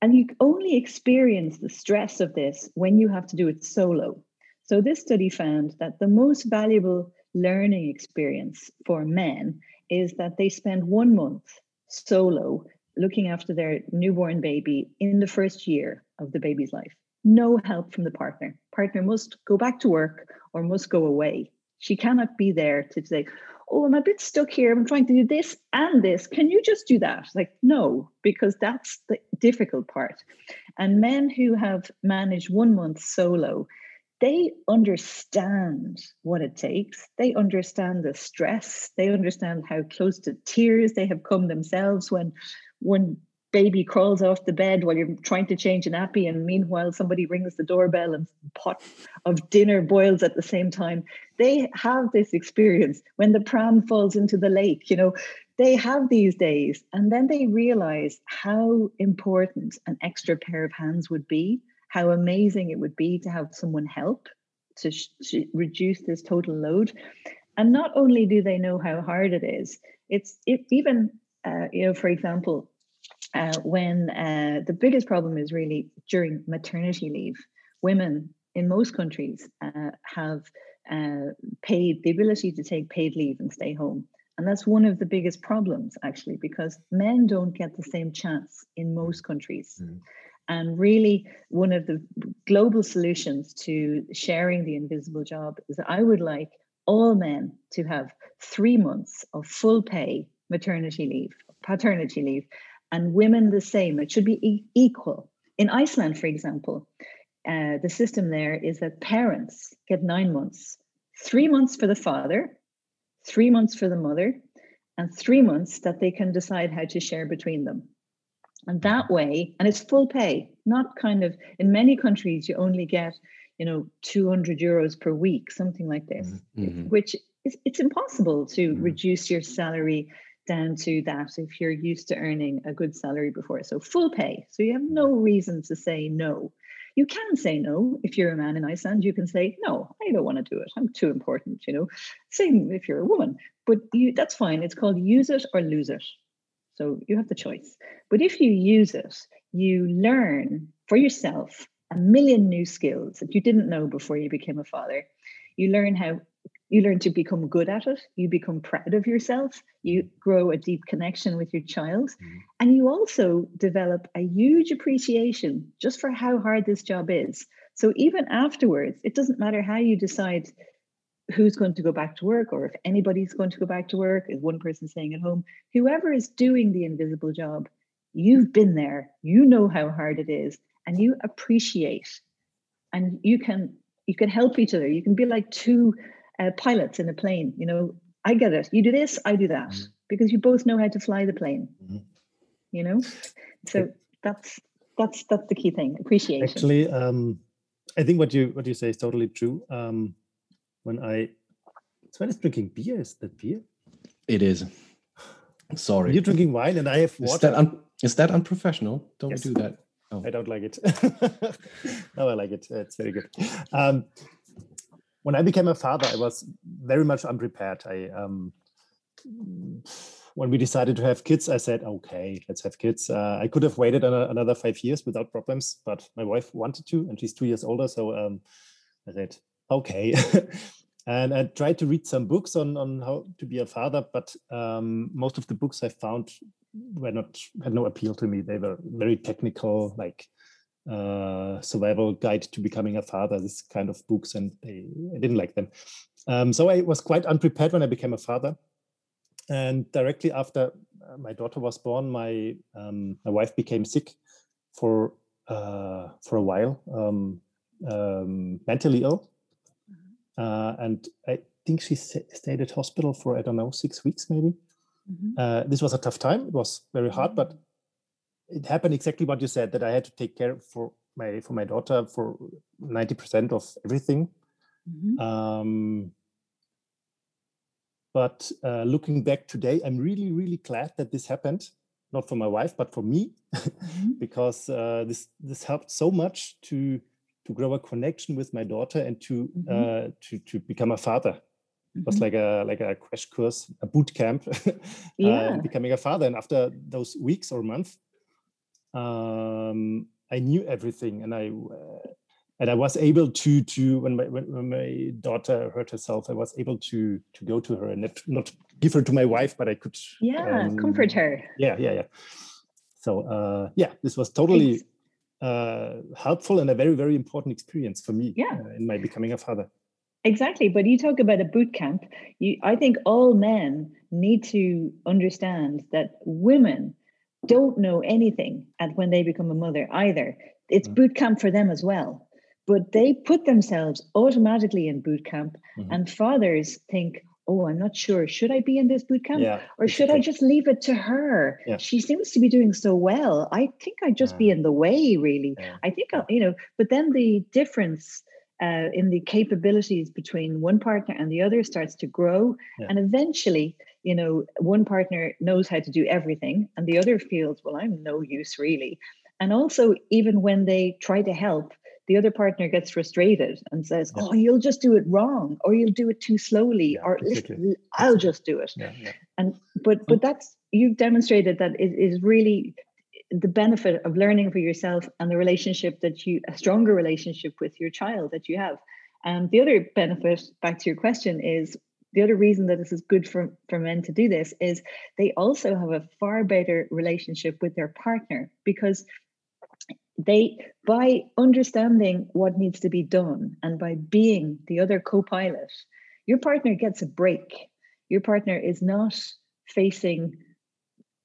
and you only experience the stress of this when you have to do it solo. So, this study found that the most valuable learning experience for men is that they spend one month solo looking after their newborn baby in the first year of the baby's life. No help from the partner. Partner must go back to work or must go away. She cannot be there to say, Oh, I'm a bit stuck here. I'm trying to do this and this. Can you just do that? Like, no, because that's the difficult part. And men who have managed one month solo they understand what it takes. They understand the stress. They understand how close to tears they have come themselves when when baby crawls off the bed while you're trying to change a nappy and meanwhile somebody rings the doorbell and pot of dinner boils at the same time they have this experience when the pram falls into the lake you know they have these days and then they realize how important an extra pair of hands would be how amazing it would be to have someone help to, sh- to reduce this total load. And not only do they know how hard it is, it's it, even, uh, you know, for example, uh, when uh, the biggest problem is really during maternity leave, women in most countries uh, have uh, paid the ability to take paid leave and stay home. And that's one of the biggest problems, actually, because men don't get the same chance in most countries. Mm. And really, one of the global solutions to sharing the invisible job is I would like all men to have three months of full pay maternity leave, paternity leave, and women the same. It should be equal. In Iceland, for example, uh, the system there is that parents get nine months, three months for the father, three months for the mother, and three months that they can decide how to share between them. And that way, and it's full pay, not kind of in many countries, you only get, you know, 200 euros per week, something like this, mm-hmm. mm-hmm. which is it's impossible to mm-hmm. reduce your salary down to that if you're used to earning a good salary before. So full pay. So you have no reason to say no. You can say no if you're a man in Iceland. You can say no, I don't want to do it. I'm too important. You know, same if you're a woman. But you, that's fine. It's called use it or lose it. So you have the choice. But if you use it, you learn for yourself a million new skills that you didn't know before you became a father. You learn how you learn to become good at it you become proud of yourself you grow a deep connection with your child mm-hmm. and you also develop a huge appreciation just for how hard this job is so even afterwards it doesn't matter how you decide who's going to go back to work or if anybody's going to go back to work is one person staying at home whoever is doing the invisible job you've been there you know how hard it is and you appreciate and you can you can help each other you can be like two uh, pilots in a plane. You know, I get it. You do this, I do that, mm-hmm. because you both know how to fly the plane. Mm-hmm. You know, so that's that's that's the key thing. Appreciation. Actually, um, I think what you what you say is totally true. Um, when I Sven is drinking beer, is that beer? It is. Sorry. You're drinking wine and I have water. Is that, un- is that unprofessional? Don't yes. do that. Oh. I don't like it. no, I like it. It's very good. Um, when I became a father, I was very much unprepared. I um, when we decided to have kids, I said, "Okay, let's have kids." Uh, I could have waited another five years without problems, but my wife wanted to, and she's two years older. So um, I said, "Okay." and I tried to read some books on on how to be a father, but um, most of the books I found were not had no appeal to me. They were very technical, like uh, survival guide to becoming a father, this kind of books, and they, I didn't like them. Um, so I was quite unprepared when I became a father. And directly after uh, my daughter was born, my um, my wife became sick for uh, for a while, um, um mentally ill. Uh, and I think she stayed at hospital for I don't know six weeks maybe. Mm-hmm. Uh, this was a tough time. It was very hard, but it happened exactly what you said that I had to take care for my for my daughter for 90% of everything. Mm-hmm. Um, but uh, looking back today, I'm really, really glad that this happened, not for my wife, but for me, mm-hmm. because uh, this this helped so much to to grow a connection with my daughter and to mm-hmm. uh, to to become a father. It was mm-hmm. like a like a crash course, a boot camp, uh, becoming a father. And after those weeks or months, um, I knew everything, and I uh, and I was able to to when my when, my daughter hurt herself, I was able to to go to her and not, not give her to my wife, but I could yeah um, comfort her. Yeah, yeah, yeah. So uh, yeah, this was totally uh, helpful and a very very important experience for me. Yeah. Uh, in my becoming a father. Exactly, but you talk about a boot camp. You, I think all men need to understand that women don't know anything and when they become a mother either. It's mm. boot camp for them as well. But they put themselves automatically in boot camp, mm-hmm. and fathers think, oh, I'm not sure. Should I be in this boot camp? Yeah, or should I just leave it to her? Yeah. She seems to be doing so well. I think I'd just be in the way, really. Yeah. I think, I'll, you know, but then the difference uh, in the capabilities between one partner and the other starts to grow. And eventually, you know, one partner knows how to do everything and the other feels, well, I'm no use really. And also, even when they try to help, the other partner gets frustrated and says, yeah. "Oh, you'll just do it wrong, or you'll do it too slowly, yeah, or I'll just do it." Yeah, and but but mm. that's you've demonstrated that it is really the benefit of learning for yourself and the relationship that you a stronger relationship with your child that you have. And the other benefit, back to your question, is the other reason that this is good for, for men to do this is they also have a far better relationship with their partner because they by understanding what needs to be done and by being the other co-pilot your partner gets a break your partner is not facing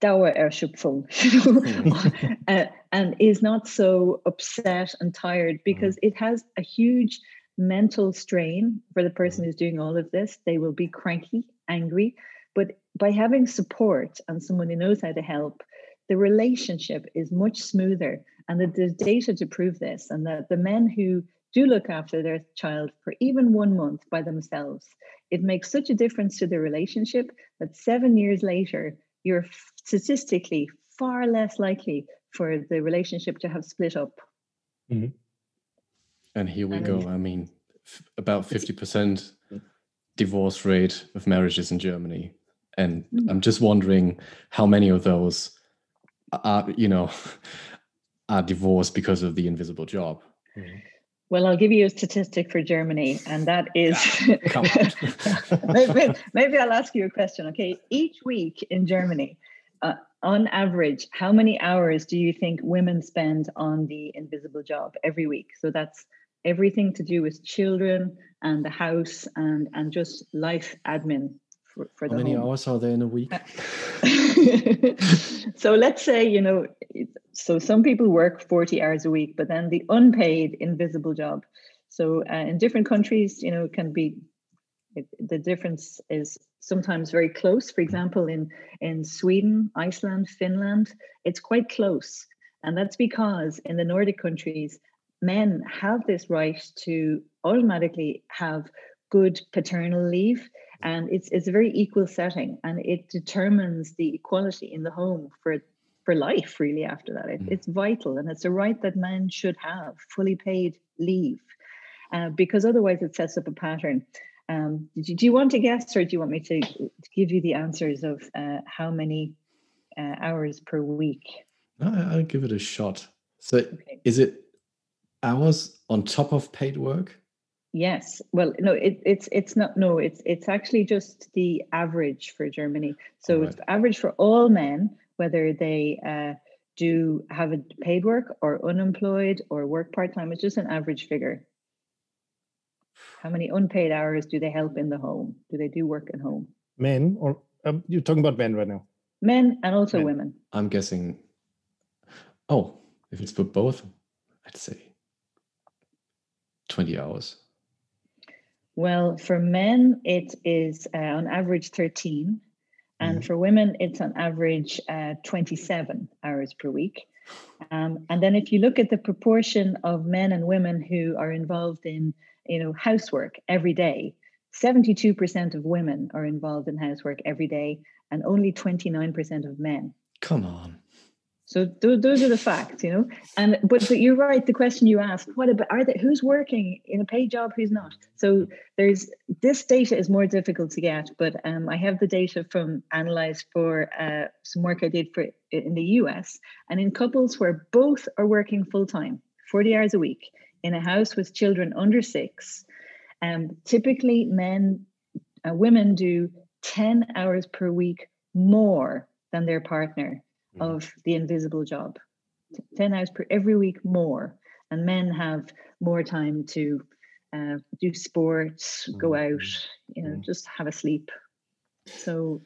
Dauererschöpfung uh, and is not so upset and tired because mm. it has a huge mental strain for the person who's doing all of this. They will be cranky, angry. But by having support and someone who knows how to help, the relationship is much smoother. And that there's data to prove this, and that the men who do look after their child for even one month by themselves, it makes such a difference to the relationship that seven years later, you're statistically far less likely for the relationship to have split up. Mm-hmm. And here we and go. I mean, f- about 50% divorce rate of marriages in Germany. And mm. I'm just wondering how many of those are, you know, are divorced because of the invisible job. Mm. Well, I'll give you a statistic for Germany, and that is maybe, maybe, I'll ask you a question. Okay, each week in Germany, uh, on average, how many hours do you think women spend on the invisible job every week? So that's everything to do with children and the house and and just life admin for, for how the many home. hours are there in a week? so let's say you know so some people work 40 hours a week, but then the unpaid invisible job. So uh, in different countries, you know, it can be it, the difference is sometimes very close. For example, in in Sweden, Iceland, Finland, it's quite close, and that's because in the Nordic countries, men have this right to automatically have good paternal leave and it's it's a very equal setting and it determines the equality in the home for for life really after that. It, mm. it's vital and it's a right that men should have fully paid leave uh, because otherwise it sets up a pattern. Um, do, you, do, you want to guess or do you want me to, to give you the answers of uh, how many uh, hours per week? No, i'll give it a shot. So okay. is it hours on top of paid work Yes. Well, no, it, it's it's not. No, it's it's actually just the average for Germany. So right. it's average for all men whether they uh, do have a paid work or unemployed or work part time. It's just an average figure. How many unpaid hours do they help in the home? Do they do work at home? Men, or um, you're talking about men right now? Men and also men. women. I'm guessing. Oh, if it's for both, I'd say 20 hours. Well, for men, it is uh, on average 13 and mm. for women, it's on average uh, 27 hours per week. Um, and then if you look at the proportion of men and women who are involved in, you know, housework every day, 72% of women are involved in housework every day and only 29% of men. Come on. So th- those are the facts, you know. And but but you're right. The question you asked: What about are they? Who's working in a paid job? Who's not? So there's this data is more difficult to get. But um, I have the data from analyzed for uh, some work I did for in the U.S. and in couples where both are working full time, 40 hours a week, in a house with children under six. Um, typically, men, uh, women do 10 hours per week more than their partner mm. of the invisible job 10 hours per every week more and men have more time to uh, do sports go mm. out you know mm. just have a sleep so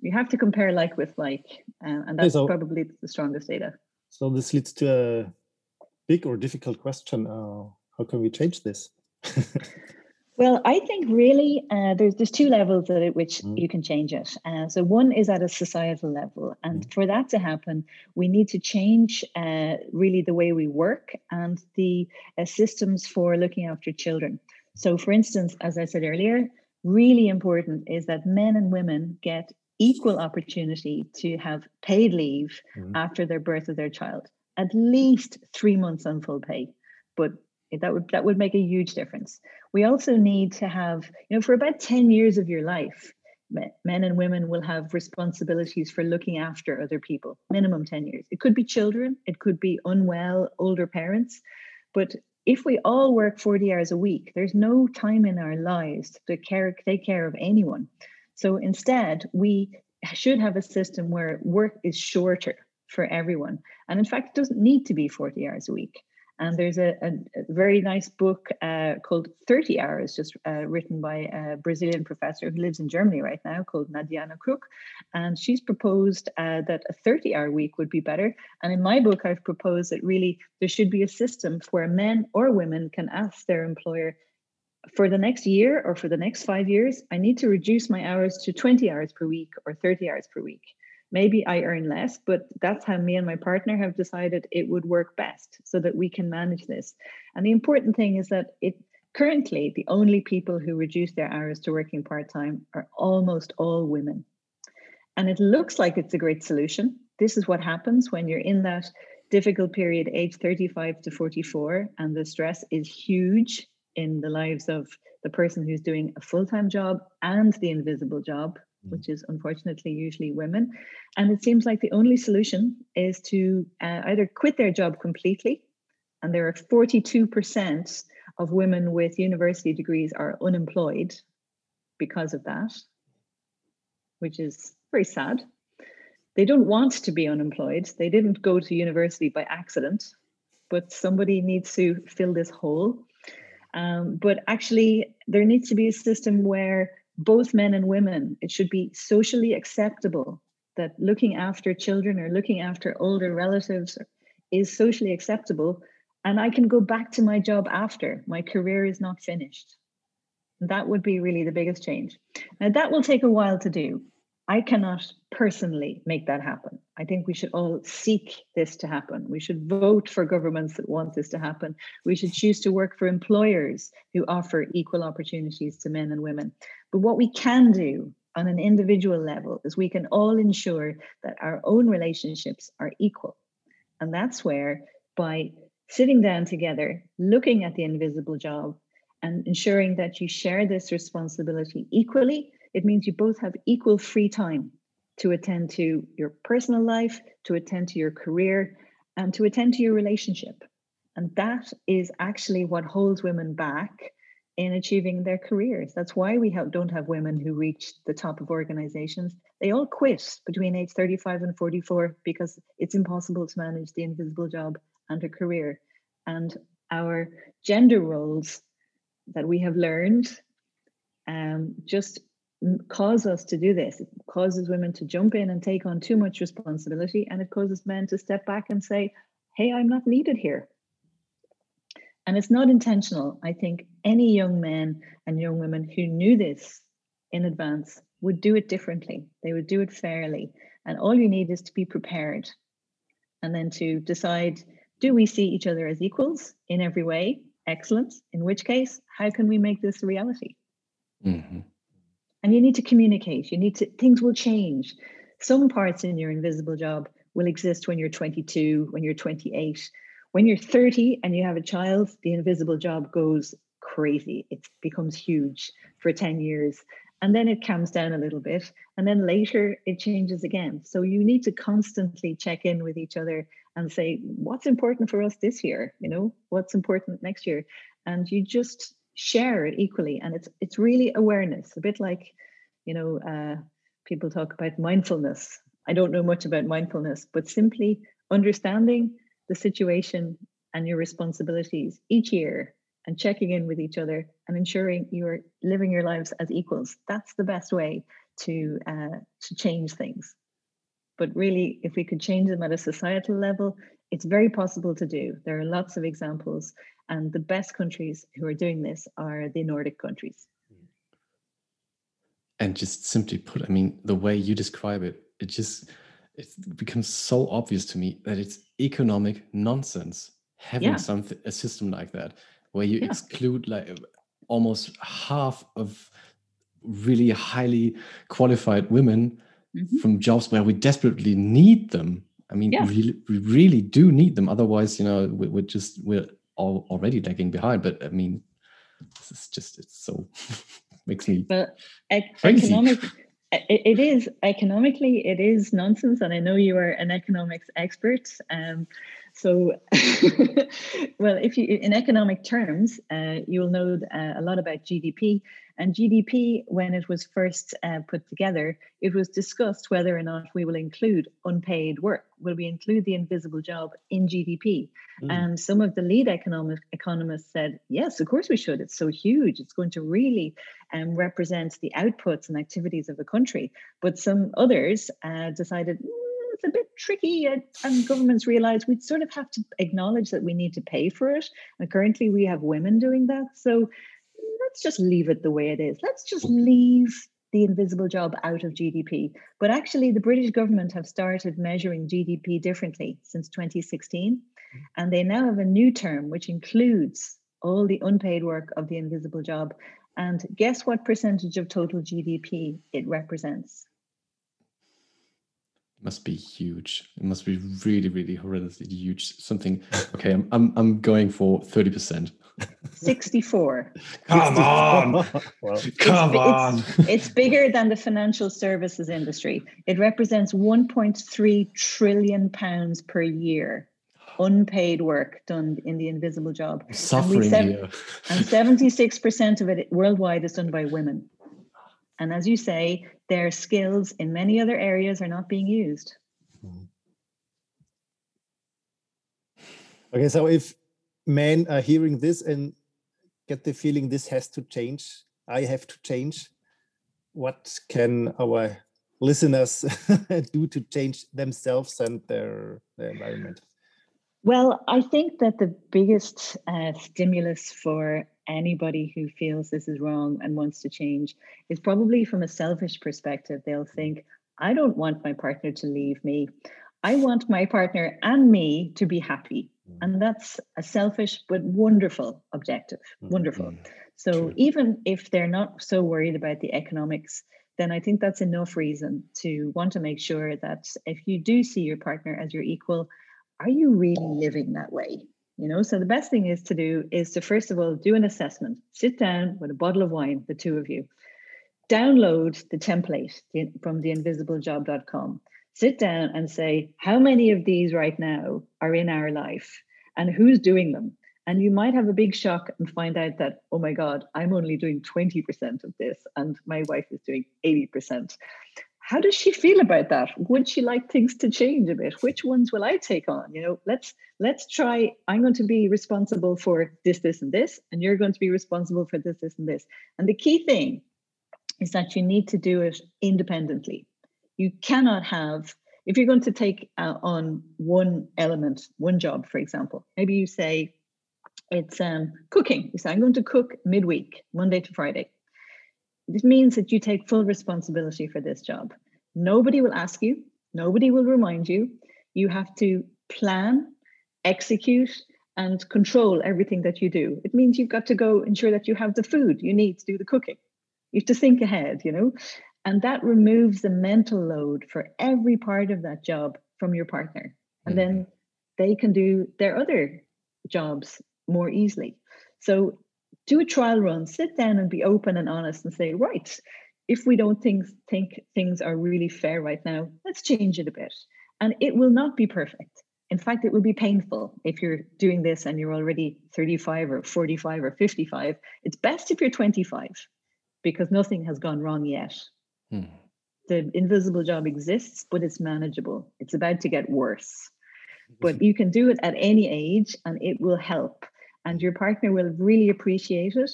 you have to compare like with like uh, and that's so, probably the strongest data so this leads to a big or difficult question uh, how can we change this Well, I think really uh, there's there's two levels at which mm. you can change it. Uh, so one is at a societal level, and mm. for that to happen, we need to change uh, really the way we work and the uh, systems for looking after children. So, for instance, as I said earlier, really important is that men and women get equal opportunity to have paid leave mm. after their birth of their child, at least three months on full pay, but that would that would make a huge difference. We also need to have, you know, for about 10 years of your life, men and women will have responsibilities for looking after other people, minimum 10 years. It could be children, it could be unwell older parents, but if we all work 40 hours a week, there's no time in our lives to care, take care of anyone. So instead, we should have a system where work is shorter for everyone. And in fact, it doesn't need to be 40 hours a week. And there's a, a, very nice book uh, called 30 Hours, just uh, written by a Brazilian professor who lives in Germany right now called Nadiana Kruk. And she's proposed uh, that a 30 hour week would be better. And in my book, I've proposed that really there should be a system where men or women can ask their employer for the next year or for the next five years, I need to reduce my hours to 20 hours per week or 30 hours per week maybe I earn less, but that's how me and my partner have decided it would work best so that we can manage this. And the important thing is that it currently the only people who reduce their hours to working part-time are almost all women. And it looks like it's a great solution. This is what happens when you're in that difficult period, age 35 to 44, and the stress is huge in the lives of the person who's doing a full time job and the invisible job. Which is unfortunately usually women. And it seems like the only solution is to uh, either quit their job completely, and there are 42% of women with university degrees are unemployed because of that, which is very sad. They don't want to be unemployed. They didn't go to university by accident, but somebody needs to fill this hole. Um, but actually, there needs to be a system where both men and women, it should be socially acceptable that looking after children or looking after older relatives is socially acceptable and I can go back to my job after my career is not finished. That would be really the biggest change. Now, that will take a while to do. I cannot personally make that happen. I think we should all seek this to happen. We should vote for governments that want this to happen. We should choose to work for employers who offer equal opportunities to men and women. But what we can do on an individual level is we can all ensure that our own relationships are equal. And that's where, by sitting down together, looking at the invisible job, and ensuring that you share this responsibility equally, it means you both have equal free time to attend to your personal life, to attend to your career, and to attend to your relationship. And that is actually what holds women back in achieving their careers. That's why we have, don't have women who reach the top of organizations. They all quit between age 35 and 44 because it's impossible to manage the invisible job and a career. And our gender roles that we have learned um, just cause us to do this. It causes women to jump in and take on too much responsibility, and it causes men to step back and say, Hey, I'm not needed here. And it's not intentional. I think any young men and young women who knew this in advance would do it differently. They would do it fairly. And all you need is to be prepared and then to decide do we see each other as equals in every way? Excellent. In which case, how can we make this a reality? Mm-hmm. And you need to communicate. You need to, things will change. Some parts in your invisible job will exist when you're 22, when you're 28. When you're 30 and you have a child, the invisible job goes crazy. It becomes huge for 10 years and then it calms down a little bit and then later it changes again so you need to constantly check in with each other and say what's important for us this year you know what's important next year and you just share it equally and it's it's really awareness a bit like you know uh, people talk about mindfulness i don't know much about mindfulness but simply understanding the situation and your responsibilities each year and checking in with each other and ensuring you're living your lives as equals. That's the best way to uh, to change things. But really, if we could change them at a societal level, it's very possible to do. There are lots of examples, and the best countries who are doing this are the Nordic countries. And just simply put, I mean, the way you describe it, it just it becomes so obvious to me that it's economic nonsense having yeah. something a system like that where you yeah. exclude like almost half of really highly qualified women mm-hmm. from jobs where we desperately need them. I mean, yeah. we, we really do need them. Otherwise, you know, we're just we're all already lagging behind. But I mean, this is just it's so makes me but crazy. economic it is economically it is nonsense and i know you are an economics expert um, so, well, if you in economic terms, uh, you'll know uh, a lot about GDP. And GDP, when it was first uh, put together, it was discussed whether or not we will include unpaid work. Will we include the invisible job in GDP? Mm. And some of the lead economic economists said, yes, of course we should. It's so huge. It's going to really um, represent the outputs and activities of a country. But some others uh, decided it's a bit tricky and, and governments realize we sort of have to acknowledge that we need to pay for it. And currently we have women doing that. So let's just leave it the way it is. Let's just leave the invisible job out of gdp but actually the british government have started measuring gdp differently since 2016 and they now have a new term which includes all the unpaid work of the invisible job. And guess what percentage of total gdp it represents Must be huge. It must be really, really horrendously huge. Something. Okay, I'm I'm, I'm going for thirty percent. 64. Come on. well, Come it's, on. It's, it's bigger than the financial services industry. It represents 1.3 trillion pounds per year unpaid work done in the invisible job. Suffering sev- here. And 76% of it worldwide is done by women. And as you say, their skills in many other areas are not being used. Okay, so if men are hearing this and get the feeling this has to change, I have to change, what can our listeners do to change themselves and their, their environment? Well, I think that the biggest uh, stimulus for anybody who feels this is wrong and wants to change is probably from a selfish perspective. They'll think, I don't want my partner to leave me. I want my partner and me to be happy. And that's a selfish but wonderful objective. Wonderful. Mm, So true. even if they're not so worried about the economics, then I think that's enough reason to want to make sure that if you do see your partner as your equal, are you really living that way? You know, so the best thing is to do is to first of all do an assessment. Sit down with a bottle of wine, the two of you. Download the template from the- from theinvisiblejob.com. Sit down and say, how many of these right now are in our life and who's doing them? And you might have a big shock and find out that, oh my God, I'm only doing 20% of this and my wife is doing 80%. How does she feel about that? Would she like things to change a bit? Which ones will I take on? You know, let's let's try. I'm going to be responsible for this, this, and this, and you're going to be responsible for this, this, and this. And the key thing is that you need to do it independently. You cannot have, if you're going to take uh, on one element, one job, for example, maybe you say it's um, cooking. You say, I'm going to cook midweek, Monday to Friday. This means that you take full responsibility for this job. Nobody will ask you, nobody will remind you. You have to plan, execute, and control everything that you do. It means you've got to go ensure that you have the food you need to do the cooking. You have to think ahead, you know, and that removes the mental load for every part of that job from your partner. And mm-hmm. then they can do their other jobs more easily. So do a trial run, sit down and be open and honest and say, right, if we don't think, think things are really fair right now, let's change it a bit. And it will not be perfect. In fact, it will be painful if you're doing this and you're already 35 or 45 or 55. It's best if you're 25 because nothing has gone wrong yet. Hmm. The invisible job exists, but it's manageable. It's about to get worse. But you can do it at any age and it will help. And your partner will really appreciate it.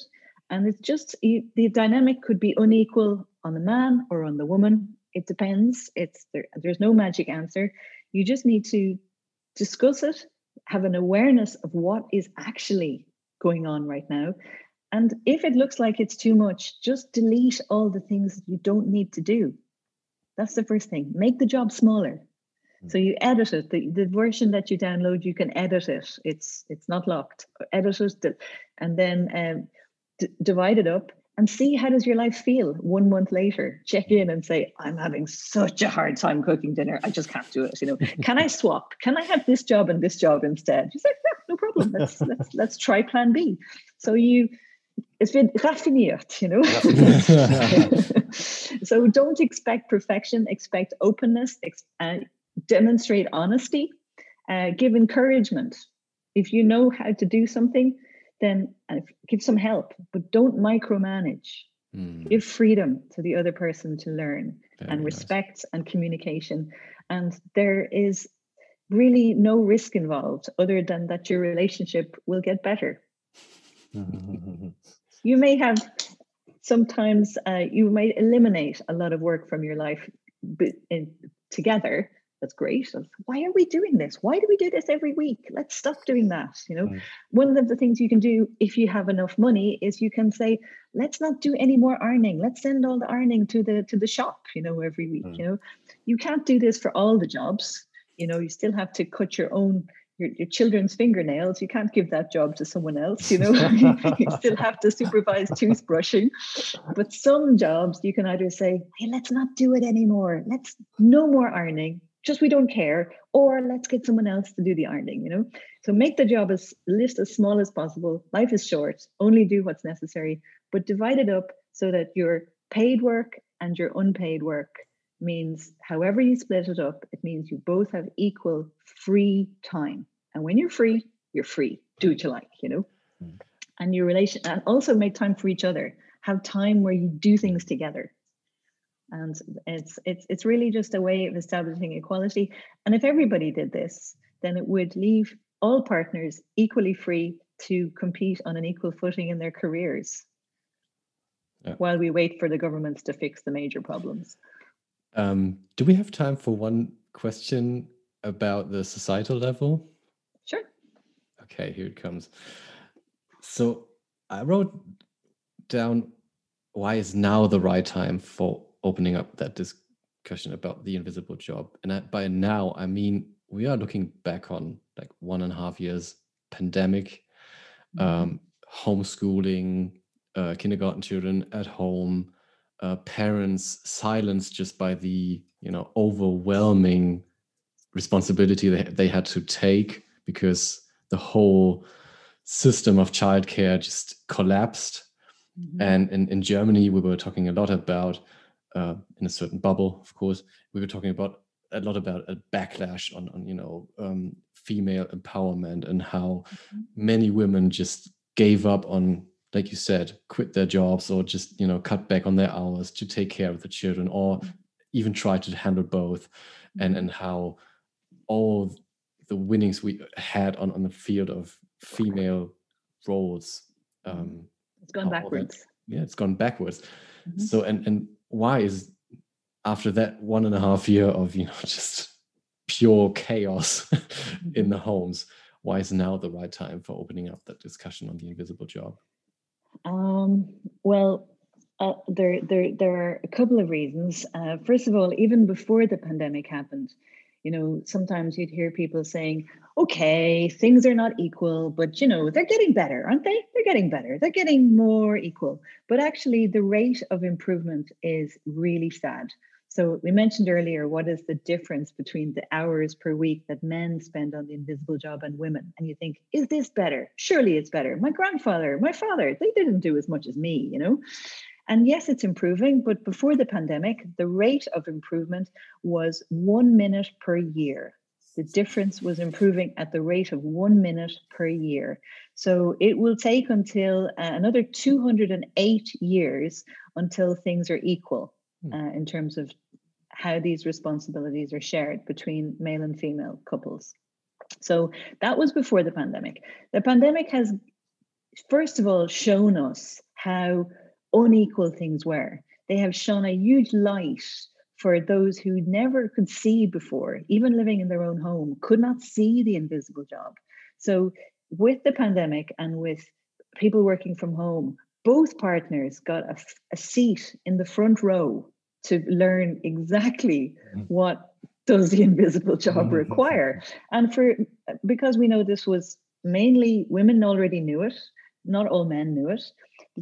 And it's just the dynamic could be unequal on the man or on the woman. It depends. It's there, there's no magic answer. You just need to discuss it, have an awareness of what is actually going on right now. And if it looks like it's too much, just delete all the things you don't need to do. That's the first thing. Make the job smaller. So you edit it. The, the version that you download, you can edit it. It's it's not locked. Edit it, and then um, d- divide it up and see how does your life feel one month later. Check in and say, I'm having such a hard time cooking dinner. I just can't do it. You know, can I swap? Can I have this job and this job instead? You say, yeah, no problem. Let's let's let's try Plan B. So you. It's been raffiniert, you know. so don't expect perfection. Expect openness. Ex- uh, demonstrate honesty, uh, give encouragement. If you know how to do something, then uh, give some help, but don't micromanage. Hmm. Give freedom to the other person to learn Very and nice. respect and communication. And there is really no risk involved other than that your relationship will get better. You may have sometimes uh, you might eliminate a lot of work from your life in, together that's great. Why are we doing this? Why do we do this every week? Let's stop doing that you know? Mm. one of the things you can do if you have enough money is you can say let's not do any more ironing. Let's send all the ironing to the to the shop you know every week Mm. you know? You can't do this for all the jobs you know? You still have to cut your own your, your children's fingernails. You can't give that job to someone else you know? You still have to supervise toothbrushing. But some jobs you can either say hey let's not do it anymore. Let's no more ironing just we don't care, or let's get someone else to do the ironing, you know? So make the job as list as small as possible. Life is short, only do what's necessary, but divide it up so that your paid work and your unpaid work means however you split it up, it means you both have equal free time. And when you're free, you're free. Do what you like, you know? Mm. And your relation and also make time for each other. Have time where you do things together. And it's it's it's really just a way of establishing equality. And if everybody did this, then it would leave all partners equally free to compete on an equal footing in their careers yeah. while we wait for the governments to fix the major problems. Um, do we have time for one question about the societal level? Sure. Okay, here it comes. So I wrote down why is now the right time for opening up that discussion about the invisible job. And I, by now, I mean we are looking back on like one and a half years pandemic, mm-hmm. um, homeschooling, uh, kindergarten children at home, uh, parents silenced just by the you know overwhelming responsibility they, they had to take because the whole system of childcare just collapsed. Mm-hmm. And in, in Germany, we were talking a lot about, uh, in a certain bubble, of course, we were talking about a lot about a backlash on, on you know, um, female empowerment and how mm-hmm. many women just gave up on like you said, quit their jobs or just you know cut back on their hours to take care of the children, or mm-hmm. even try to handle both, and and how all the winnings we had on on the field of female roles. Um, it's gone backwards. That, yeah, it's gone backwards. Mm-hmm. So and and why is after that one and a half year of you know just pure chaos mm-hmm. in the homes why is now the right time for opening up that discussion on the invisible job um, well, uh, there, there, there are a couple of reasons. Uh, first of all, even before the pandemic happened, you know, sometimes you'd hear people saying, okay, things are not equal, but you know, they're getting better, aren't they? They're getting better. They're getting more equal. But actually, the rate of improvement is really sad. So we mentioned earlier what is the difference between the hours per week that men spend on the invisible job and women. And you think, is this better? Surely it's better. My grandfather, my father, they didn't do as much as me, you know? And yes, it's improving, but before the pandemic, the rate of improvement was one minute per year. The difference was improving at the rate of one minute per year. So it will take until uh, another 208 years until things are equal. Hmm. Uh, in terms of how these responsibilities are shared between male and female couples. So that was before the pandemic. The pandemic has, first of all, shown us how unequal things were. They have shone a huge light for those who never could see before, even living in their own home, could not see the invisible job. So, with the pandemic and with people working from home, both partners got a, a seat in the front row to learn exactly mm-hmm. what does the invisible job mm-hmm. require and for because we know this was mainly women already knew it not all men knew it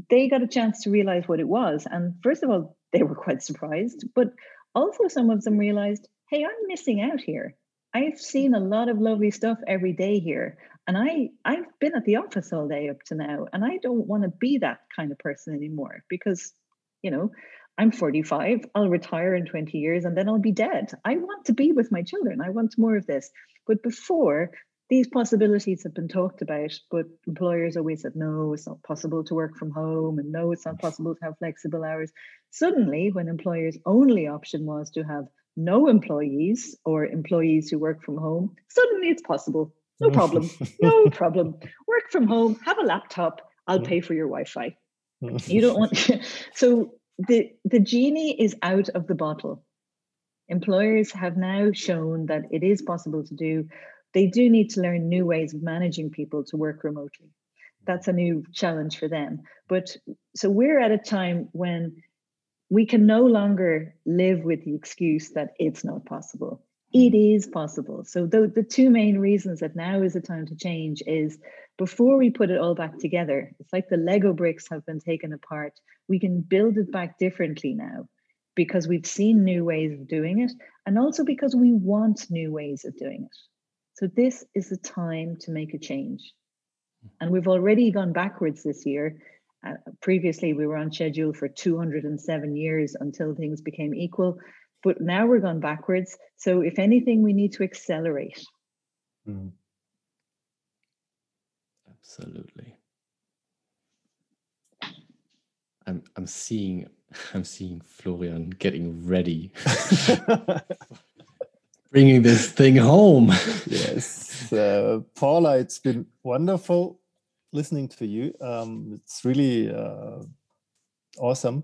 they got a chance to realize what it was and first of all they were quite surprised but also some of them realized hey i'm missing out here i've seen a lot of lovely stuff every day here and i i've been at the office all day up to now and i don't want to be that kind of person anymore because you know I'm 45, I'll retire in 20 years and then I'll be dead. I want to be with my children. I want more of this. But before, these possibilities have been talked about, but employers always said, no, it's not possible to work from home, and no, it's not possible to have flexible hours. Suddenly, when employers' only option was to have no employees or employees who work from home, suddenly it's possible. No mm. problem. no problem. Work from home, have a laptop, I'll mm. pay for your Wi Fi. Mm. You don't want, so the the genie is out of the bottle. Employers have now shown that it is possible to do. They do need to learn new ways of managing people to work remotely. That's a new challenge for them. But so we're at a time when we can no longer live with the excuse that it's not possible. It mm-hmm. is possible. So the, the two main reasons that now is the time to change is before we put it all back together, it's like the Lego bricks have been taken apart. We can build it back differently now because we've seen new ways of doing it and also because we want new ways of doing it. So this is the time to make a change. And we've already gone backwards this year. Uh, previously, we were on schedule for 207 years until things became equal, but now we're gone backwards. So, if anything, we need to accelerate. Mm. Absolutely. I'm I'm seeing I'm seeing Florian getting ready. Bringing this thing home. yes. Uh, Paula, it's been wonderful listening to you. Um, it's really uh, awesome.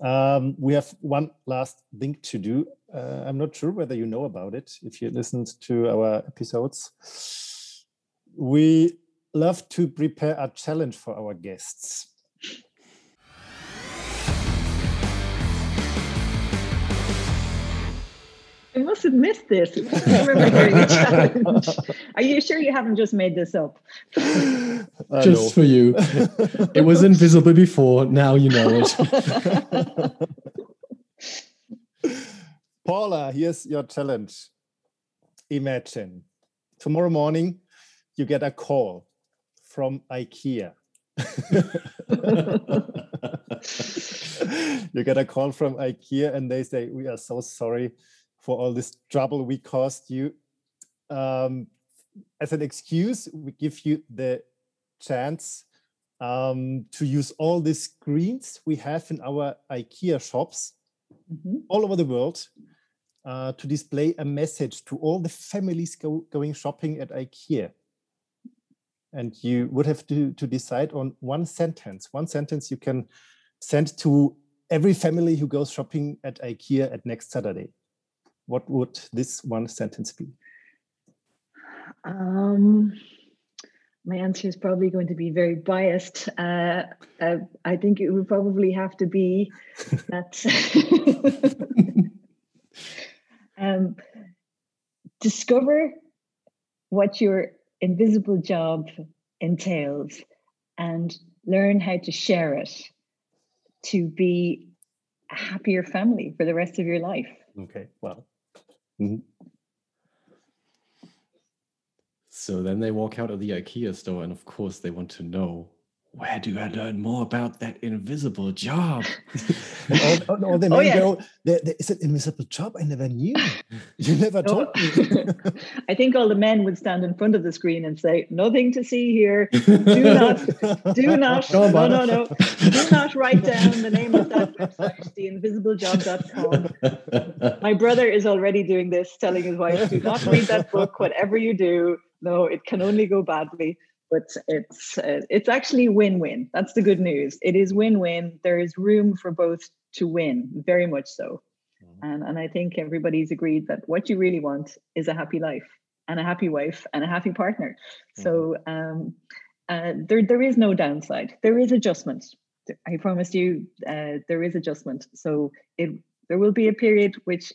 Um, we have one last thing to do. Uh, I'm not sure whether you know about it if you listened to our episodes. We love to prepare a challenge for our guests. I must have missed this. I remember hearing a challenge. Are you sure you haven't just made this up? just for you. it was invisible before. Now you know it. Paula, here's your challenge. Imagine tomorrow morning you get a call from IKEA. you get a call from IKEA and they say, We are so sorry for all this trouble we caused you. Um, as an excuse, we give you the chance um, to use all the screens we have in our IKEA shops mm-hmm. all over the world uh, to display a message to all the families go, going shopping at IKEA. And you would have to, to decide on one sentence, one sentence you can send to every family who goes shopping at IKEA at next Saturday what would this one sentence be? Um, my answer is probably going to be very biased. Uh, uh, I think it would probably have to be that um, discover what your invisible job entails and learn how to share it to be a happier family for the rest of your life. Okay, well, Mm-hmm. So then they walk out of the IKEA store, and of course, they want to know where do I learn more about that invisible job? or, or, or, they oh, yeah. go, there, there is an invisible job I never knew. You never told me. I think all the men would stand in front of the screen and say, nothing to see here. Do not, do not, no, no, no, do not write down the name of that website, theinvisiblejob.com. My brother is already doing this, telling his wife, do not read that book, whatever you do. No, it can only go badly but it's uh, it's actually win-win. That's the good news. It is win-win. There is room for both to win very much so. Mm-hmm. and, and i think everybody's agreed that what you really want is a happy life and a happy wife and a happy partner. Mm-hmm. so um, uh, there, there is no downside. There is adjustment. I promise you uh, there is adjustment. So it there will be a period which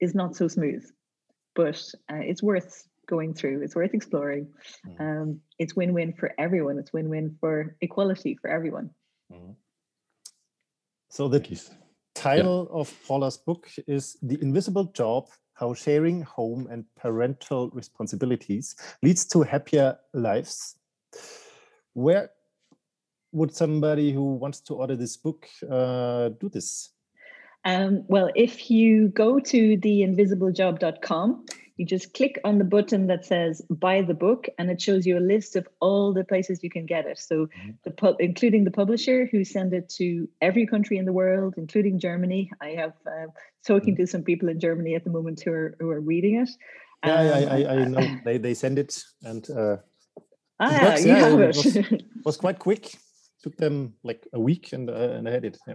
is not so smooth but uh, it's worth going through. It's worth exploring. Mm-hmm. Um, it's win win for everyone. It's win win for equality for everyone. Mm-hmm. So the title yeah. of Paula's book is The Invisible Job How Sharing Home and Parental Responsibilities Leads to Happier Lives. Where would somebody who wants to order this book uh, do this? Um, well, if you go to theinvisiblejob.com, you just click on the button that says buy the book and it shows you a list of all the places you can get it. So mm-hmm. the pub including the publisher who send it to every country in the world including germany. I have uh, talking mm-hmm. to some people in germany at the moment who are who are reading it. Yeah um, I, I, I, know uh, they, they send it and uh ah, yeah, it, it. Was, was, quite quick. Took them like a week and uh, and i had it. Yeah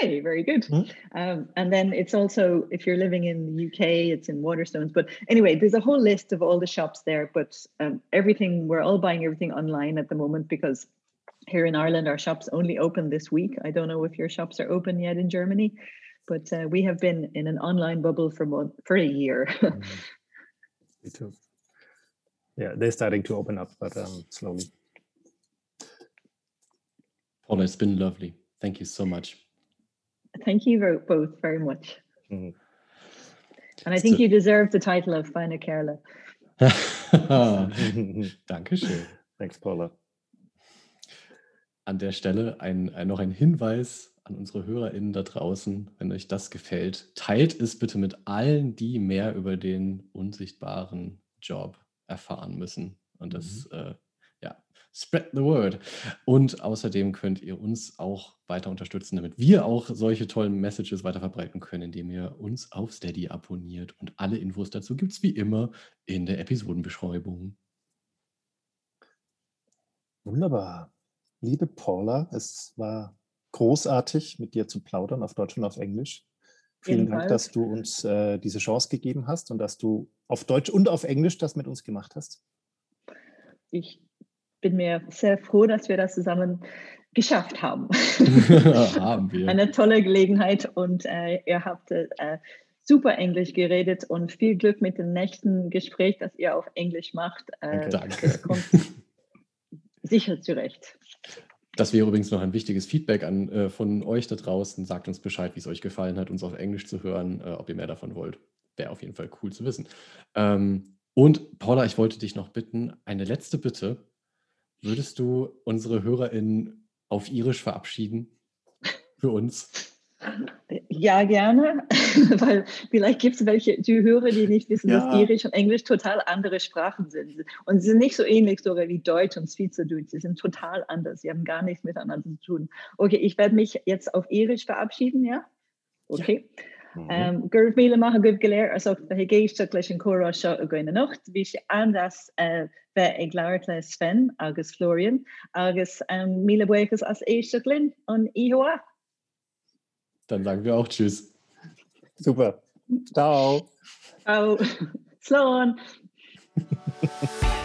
Hey, very good. Mm-hmm. Um, and then it's also, if you're living in the UK, it's in Waterstones. But anyway, there's a whole list of all the shops there. But um, everything, we're all buying everything online at the moment because here in Ireland, our shops only open this week. I don't know if your shops are open yet in Germany, but uh, we have been in an online bubble for month, for a year. mm-hmm. Me too. Yeah, they're starting to open up, but um, slowly. Paula, it's been lovely. Thank you so much. Thank you both very much. Mm. And I think you deserve the title of Feine Kerle. Dankeschön. Thanks, Paula. An der Stelle ein, ein, noch ein Hinweis an unsere HörerInnen da draußen, wenn euch das gefällt, teilt es bitte mit allen, die mehr über den unsichtbaren Job erfahren müssen. Und das mhm. äh, Spread the word. Und außerdem könnt ihr uns auch weiter unterstützen, damit wir auch solche tollen Messages weiter verbreiten können, indem ihr uns auf Steady abonniert. Und alle Infos dazu gibt es wie immer in der Episodenbeschreibung. Wunderbar. Liebe Paula, es war großartig, mit dir zu plaudern auf Deutsch und auf Englisch. Vielen Dank, dass du uns äh, diese Chance gegeben hast und dass du auf Deutsch und auf Englisch das mit uns gemacht hast. Ich bin mir sehr froh, dass wir das zusammen geschafft haben. haben wir. Eine tolle Gelegenheit und äh, ihr habt äh, super Englisch geredet und viel Glück mit dem nächsten Gespräch, das ihr auf Englisch macht. Äh, Danke. Das kommt sicher zurecht. Das wäre übrigens noch ein wichtiges Feedback an, äh, von euch da draußen. Sagt uns Bescheid, wie es euch gefallen hat, uns auf Englisch zu hören, äh, ob ihr mehr davon wollt. Wäre auf jeden Fall cool zu wissen. Ähm, und Paula, ich wollte dich noch bitten, eine letzte Bitte. Würdest du unsere HörerInnen auf Irisch verabschieden? Für uns? Ja, gerne, weil vielleicht gibt es welche Zuhörer, die nicht wissen, ja. dass Irisch und Englisch total andere Sprachen sind. Und sie sind nicht so ähnlich sogar wie Deutsch und Schweizerdeutsch. Sie sind total anders. Sie haben gar nichts miteinander zu tun. Okay, ich werde mich jetzt auf Irisch verabschieden, ja? Okay. Ja. Um, Gurh míle maithe goibh goléir as de hégéisteach leis an chorá seo a goine nocht, bhí sé andas uh, bheith ag leir le Sven agus Florian agus míle buchas as éisteach linn an IHA. Dann sagen wir auch Tschüss. Super. Ciao. Ciao. Slán.